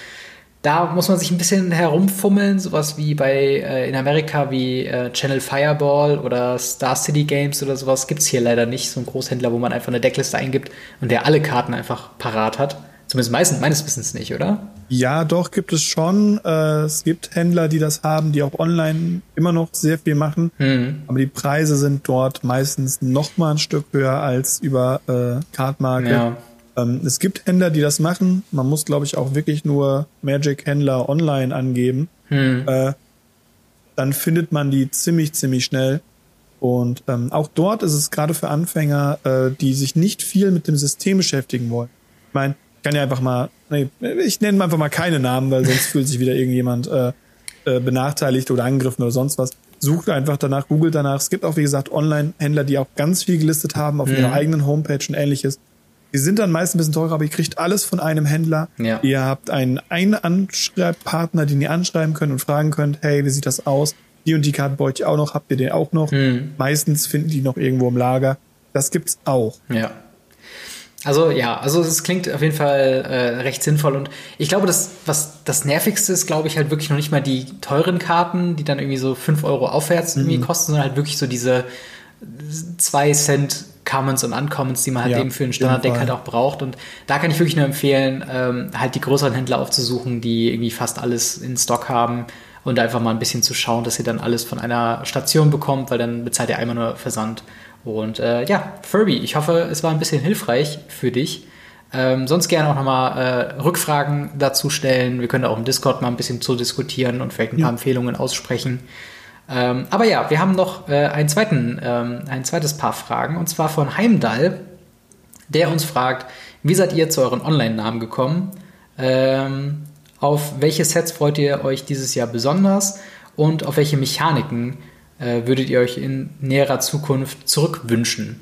da muss man sich ein bisschen herumfummeln, sowas wie bei äh, in Amerika wie äh, Channel Fireball oder Star City Games oder sowas gibt es hier leider nicht. So ein Großhändler, wo man einfach eine Deckliste eingibt und der alle Karten einfach parat hat. Zumindest meistens, meines Wissens nicht, oder? Ja, doch, gibt es schon. Äh, es gibt Händler, die das haben, die auch online immer noch sehr viel machen. Mhm. Aber die Preise sind dort meistens noch mal ein Stück höher als über äh, Card Market. Ja. Ähm, es gibt Händler, die das machen. Man muss, glaube ich, auch wirklich nur Magic-Händler online angeben. Mhm. Äh, dann findet man die ziemlich, ziemlich schnell. Und ähm, auch dort ist es gerade für Anfänger, äh, die sich nicht viel mit dem System beschäftigen wollen. Ich meine, kann ja einfach mal, nee, ich nenne einfach mal keine Namen, weil sonst fühlt sich wieder irgendjemand äh, äh, benachteiligt oder angegriffen oder sonst was. Sucht einfach danach, googelt danach. Es gibt auch, wie gesagt, Online-Händler, die auch ganz viel gelistet haben auf mhm. ihrer eigenen Homepage und ähnliches. Die sind dann meist ein bisschen teurer, aber ihr kriegt alles von einem Händler. Ja. Ihr habt einen, einen Anschreibpartner, den ihr anschreiben könnt und fragen könnt, hey, wie sieht das aus? Die und die Karte wollte ich auch noch, habt ihr den auch noch? Mhm. Meistens finden die noch irgendwo im Lager. Das gibt's auch. Ja. Also ja, also es klingt auf jeden Fall äh, recht sinnvoll und ich glaube, das, was das Nervigste ist, glaube ich, halt wirklich noch nicht mal die teuren Karten, die dann irgendwie so 5 Euro aufwärts mhm. irgendwie kosten, sondern halt wirklich so diese 2 Cent Commons und Uncommons, die man halt ja, eben für ein Standarddeck halt auch braucht. Und da kann ich wirklich nur empfehlen, ähm, halt die größeren Händler aufzusuchen, die irgendwie fast alles in Stock haben und einfach mal ein bisschen zu schauen, dass ihr dann alles von einer Station bekommt, weil dann bezahlt ihr einmal nur Versand. Und äh, ja, Furby, ich hoffe, es war ein bisschen hilfreich für dich. Ähm, sonst gerne auch nochmal äh, Rückfragen dazu stellen. Wir können auch im Discord mal ein bisschen zu diskutieren und vielleicht ein paar Empfehlungen aussprechen. Ähm, aber ja, wir haben noch äh, einen zweiten, ähm, ein zweites Paar Fragen und zwar von Heimdall, der uns fragt, wie seid ihr zu euren Online-Namen gekommen? Ähm, auf welche Sets freut ihr euch dieses Jahr besonders und auf welche Mechaniken äh, würdet ihr euch in näherer Zukunft zurückwünschen?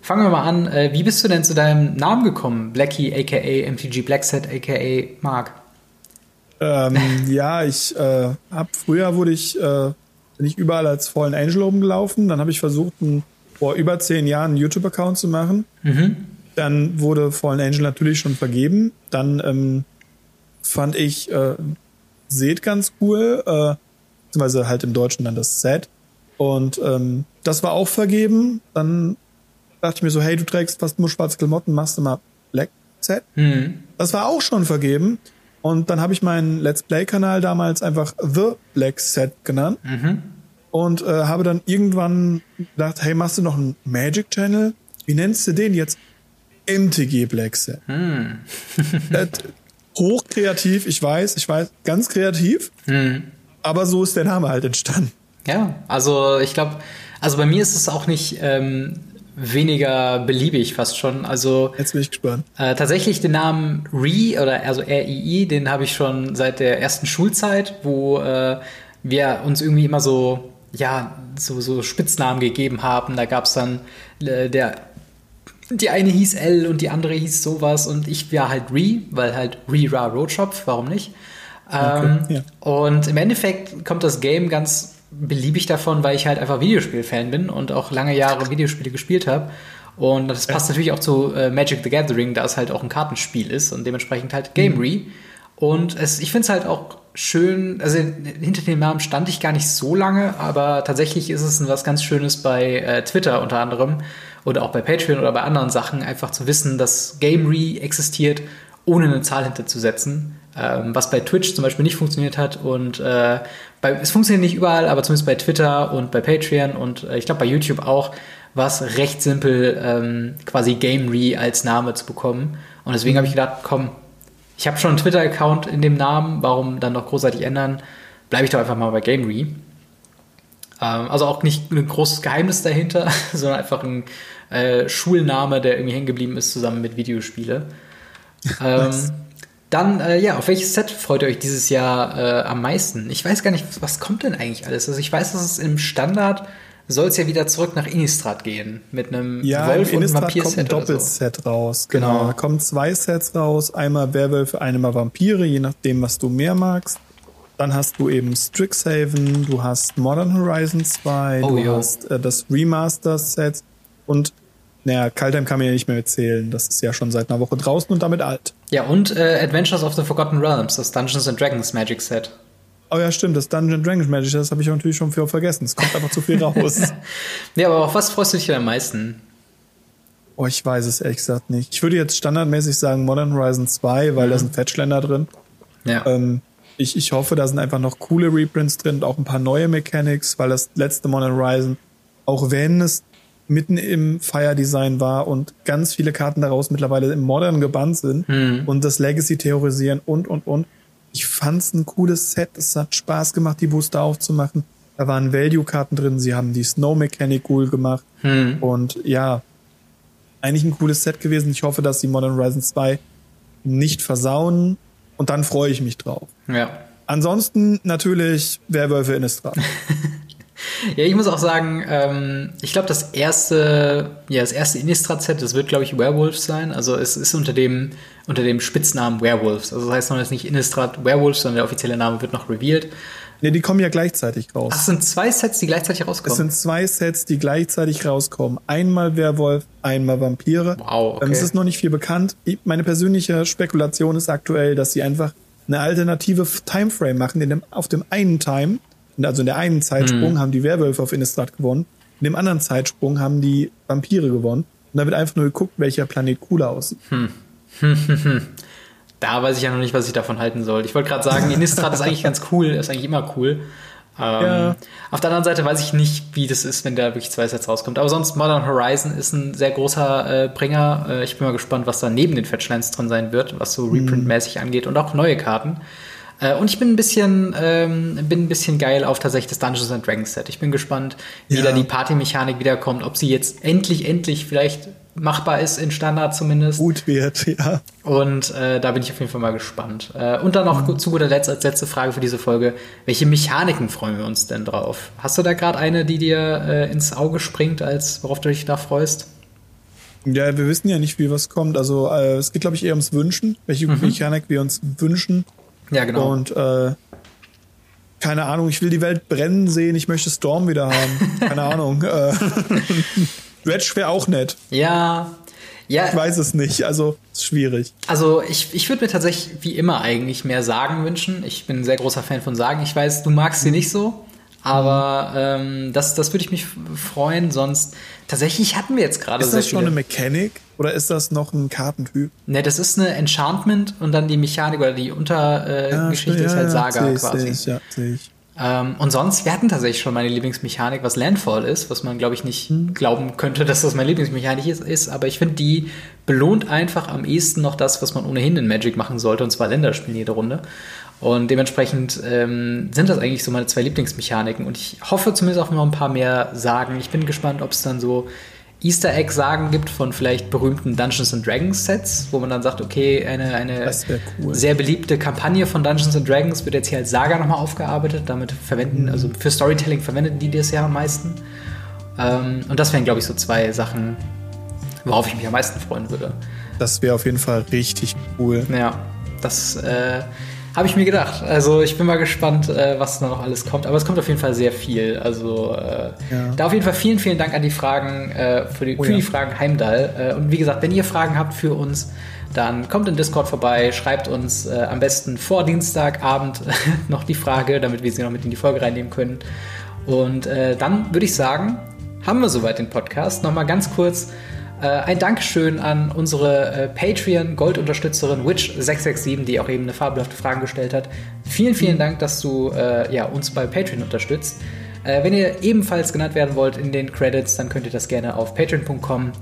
Fangen wir mal an. Äh, wie bist du denn zu deinem Namen gekommen? Blackie, aka MTG Blackset, aka Mark? Ähm, ja, ich äh, habe früher wurde ich äh, bin ich überall als Fallen Angel rumgelaufen. Dann habe ich versucht, ein, vor über zehn Jahren einen YouTube-Account zu machen. Mhm. Dann wurde Fallen Angel natürlich schon vergeben. Dann ähm, fand ich äh, Seht ganz cool, äh, beziehungsweise halt im Deutschen dann das Set. Und ähm, das war auch vergeben. Dann dachte ich mir so, hey, du trägst fast nur schwarze Klamotten, machst du mal Black Set. Mhm. Das war auch schon vergeben. Und dann habe ich meinen Let's Play-Kanal damals einfach The Black Set genannt. Mhm. Und äh, habe dann irgendwann gedacht, hey, machst du noch einen Magic Channel? Wie nennst du den jetzt? MTG Black Set. Mhm. hochkreativ, ich weiß, ich weiß, ganz kreativ. Mhm. Aber so ist der Name halt entstanden. Ja, also ich glaube, also bei mir ist es auch nicht ähm, weniger beliebig fast schon. Also jetzt bin ich gespannt. Äh, tatsächlich den Namen Re oder also RII, den habe ich schon seit der ersten Schulzeit, wo äh, wir uns irgendwie immer so ja so, so Spitznamen gegeben haben. Da gab es dann äh, der die eine hieß L und die andere hieß sowas und ich war halt Re, weil halt Re Ra Roadshop, warum nicht? Okay, ähm, ja. Und im Endeffekt kommt das Game ganz beliebig davon, weil ich halt einfach Videospiel-Fan bin und auch lange Jahre Videospiele gespielt habe. Und das passt ja. natürlich auch zu äh, Magic the Gathering, da es halt auch ein Kartenspiel ist und dementsprechend halt Gamery. Mhm. Und es, ich finde es halt auch schön, also hinter dem Namen stand ich gar nicht so lange, aber tatsächlich ist es was ganz Schönes bei äh, Twitter unter anderem oder auch bei Patreon oder bei anderen Sachen, einfach zu wissen, dass Gamery existiert, ohne eine Zahl hinterzusetzen ähm, was bei Twitch zum Beispiel nicht funktioniert hat. Und äh, bei, es funktioniert nicht überall, aber zumindest bei Twitter und bei Patreon und äh, ich glaube bei YouTube auch, war es recht simpel, ähm, quasi Gamery als Name zu bekommen. Und deswegen habe ich gedacht, komm, ich habe schon einen Twitter-Account in dem Namen, warum dann noch großartig ändern? Bleibe ich doch einfach mal bei Gamery. Ähm, also auch nicht ein großes Geheimnis dahinter, sondern einfach ein äh, Schulname, der irgendwie hängen geblieben ist, zusammen mit Videospiele. Ähm, dann, äh, ja, auf welches Set freut ihr euch dieses Jahr äh, am meisten? Ich weiß gar nicht, was kommt denn eigentlich alles? Also ich weiß, dass es im Standard soll es ja wieder zurück nach Innistrad gehen mit einem ja, Wolf und Vampir-Set kommt ein Doppelset so. raus. Genau. genau. Da kommen zwei Sets raus, einmal Werwölfe, einmal Vampire, je nachdem, was du mehr magst. Dann hast du eben Strixhaven, du hast Modern Horizon 2, oh, du jo. hast äh, das Remaster-Set und naja, Kaltheim kann man ja nicht mehr erzählen. Das ist ja schon seit einer Woche draußen und damit alt. Ja, und äh, Adventures of the Forgotten Realms, das Dungeons and Dragons Magic Set. Oh ja, stimmt, das Dungeons Dragons Magic, das habe ich natürlich schon für vergessen. Es kommt einfach zu viel raus. ja, aber auf was freust du dich denn am meisten? Oh, ich weiß es ehrlich gesagt nicht. Ich würde jetzt standardmäßig sagen Modern Horizon 2, weil mhm. da sind Fetchländer drin. Ja. Ähm, ich, ich hoffe, da sind einfach noch coole Reprints drin und auch ein paar neue Mechanics, weil das letzte Modern Horizon, auch wenn es mitten im Fire Design war und ganz viele Karten daraus mittlerweile im Modern gebannt sind hm. und das Legacy theorisieren und, und, und. Ich fand's ein cooles Set. Es hat Spaß gemacht, die Booster aufzumachen. Da waren Value-Karten drin. Sie haben die Snow Mechanic cool gemacht. Hm. Und ja, eigentlich ein cooles Set gewesen. Ich hoffe, dass die Modern Horizon 2 nicht versauen. Und dann freue ich mich drauf. Ja. Ansonsten natürlich Werwölfe in Innistrad. Ja, ich muss auch sagen, ähm, ich glaube, das erste, ja, das erste Innistrad-Set, das wird, glaube ich, Werewolves sein. Also es ist unter dem, unter dem Spitznamen Werewolves. Also das heißt noch nicht Innistrad Werewolves, sondern der offizielle Name wird noch revealed. Ne, die kommen ja gleichzeitig raus. Ach, es sind zwei Sets, die gleichzeitig rauskommen. Es sind zwei Sets, die gleichzeitig rauskommen. Einmal Werwolf, einmal Vampire. Wow, okay. Ähm, es ist noch nicht viel bekannt. Meine persönliche Spekulation ist aktuell, dass sie einfach eine alternative Timeframe machen. In dem, auf dem einen Time also in der einen Zeitsprung mhm. haben die Werwölfe auf Innistrad gewonnen, in dem anderen Zeitsprung haben die Vampire gewonnen. Und da wird einfach nur geguckt, welcher Planet cooler aussieht. Hm. da weiß ich ja noch nicht, was ich davon halten soll. Ich wollte gerade sagen, Innistrad ist eigentlich ganz cool, ist eigentlich immer cool. Ähm, ja. Auf der anderen Seite weiß ich nicht, wie das ist, wenn da wirklich zwei Sets rauskommt. Aber sonst Modern Horizon ist ein sehr großer äh, Bringer. Äh, ich bin mal gespannt, was da neben den Fetchlines drin sein wird, was so mhm. Reprint-mäßig angeht und auch neue Karten. Äh, und ich bin ein bisschen, ähm, bin ein bisschen geil auf tatsächlich das Dungeons and Dragons Set. Ich bin gespannt, wie Ja. da die Partymechanik wiederkommt, ob sie jetzt endlich, endlich vielleicht machbar ist in Standard zumindest. Gut wird, ja. Und äh, da bin ich auf jeden Fall mal gespannt. Äh, und dann noch gut- zu guter Letzt als letzte Frage für diese Folge. Welche Mechaniken freuen wir uns denn drauf? Hast du da gerade eine, die dir äh, ins Auge springt, als worauf du dich da freust? Ja, wir wissen ja nicht, wie was kommt. Also äh, es geht, glaube ich, eher ums Wünschen, welche Mechanik wir uns wünschen. Ja, genau. Und äh, keine Ahnung, ich will die Welt brennen sehen, ich möchte Storm wieder haben. Keine Ahnung. Äh, Dredge wäre auch nett. ja, ja, Ich weiß es nicht. Also ist schwierig. Also ich, ich würde mir tatsächlich wie immer eigentlich mehr Sagen wünschen. Ich bin ein sehr großer Fan von Sagen. Ich weiß, du magst sie nicht so, aber ähm, das, das würde ich mich freuen. Sonst tatsächlich hatten wir jetzt gerade Ist das schon viele. eine Mechanik oder ist das noch ein Kartentyp? Ne, das ist eine Enchantment und dann die Mechanik oder die Untergeschichte äh, Geschichte ist halt Saga seh ich, quasi. Ich, ja, ich. Ähm, und sonst, wir hatten tatsächlich schon meine Lieblingsmechanik, was Landfall ist, was man, glaube ich, nicht glauben könnte, dass das meine Lieblingsmechanik ist, ist aber ich finde, die belohnt einfach am ehesten noch das, was man ohnehin in Magic machen sollte, und zwar Länderspielen jede Runde. Und dementsprechend ähm, sind das eigentlich so meine zwei Lieblingsmechaniken. Und ich hoffe zumindest auch noch ein paar mehr Sagen. Ich bin gespannt, ob es dann so Easter Egg-Sagen gibt von vielleicht berühmten Dungeons and Dragons Sets, wo man dann sagt, okay, eine, eine cool. sehr beliebte Kampagne von Dungeons and Dragons wird jetzt hier als Saga nochmal aufgearbeitet. Damit verwenden, also für Storytelling verwenden die das ja am meisten. Ähm, und das wären, glaube ich, so zwei Sachen, worauf ich mich am meisten freuen würde. Das wäre auf jeden Fall richtig cool. Ja, das äh, habe ich mir gedacht. Also ich bin mal gespannt, äh, was da noch alles kommt. Aber es kommt auf jeden Fall sehr viel. Also äh, Ja. da auf jeden Fall vielen, vielen Dank an die Fragen, äh, für, die, Oh für ja. die Fragen Heimdall. Äh, und wie gesagt, wenn ihr Fragen habt für uns, dann kommt in Discord vorbei, schreibt uns äh, am besten vor Dienstagabend noch die Frage, damit wir sie noch mit in die Folge reinnehmen können. Und äh, dann würde ich sagen, haben wir soweit den Podcast. Nochmal ganz kurz äh, ein Dankeschön an unsere äh, Patreon-Gold-Unterstützerin Witch667, die auch eben eine fabelhafte Frage gestellt hat. Vielen, vielen Dank, dass du äh, ja, uns bei Patreon unterstützt. Äh, wenn ihr ebenfalls genannt werden wollt in den Credits, dann könnt ihr das gerne auf patreon.com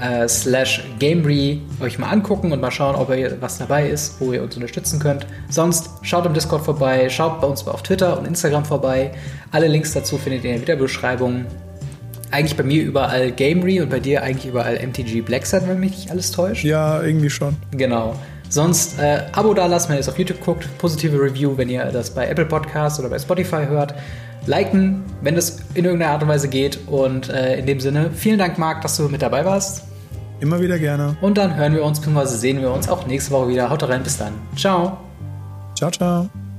äh, slash Gamery euch mal angucken und mal schauen, ob ihr was dabei ist, wo ihr uns unterstützen könnt. Sonst schaut im Discord vorbei, schaut bei uns auf Twitter und Instagram vorbei. Alle Links dazu findet ihr in der Videobeschreibung. Eigentlich bei mir überall Gamery und bei dir eigentlich überall MTG Blackset, wenn mich nicht alles täuscht. Ja, irgendwie schon. Genau. Sonst äh, Abo da lassen, wenn ihr es auf YouTube guckt. Positive Review, wenn ihr das bei Apple Podcasts oder bei Spotify hört. Liken, wenn das in irgendeiner Art und Weise geht. Und äh, in dem Sinne, vielen Dank, Marc, dass du mit dabei warst. Immer wieder gerne. Und dann hören wir uns bzw. sehen wir uns auch nächste Woche wieder. Haut rein, bis dann. Ciao. Ciao, ciao.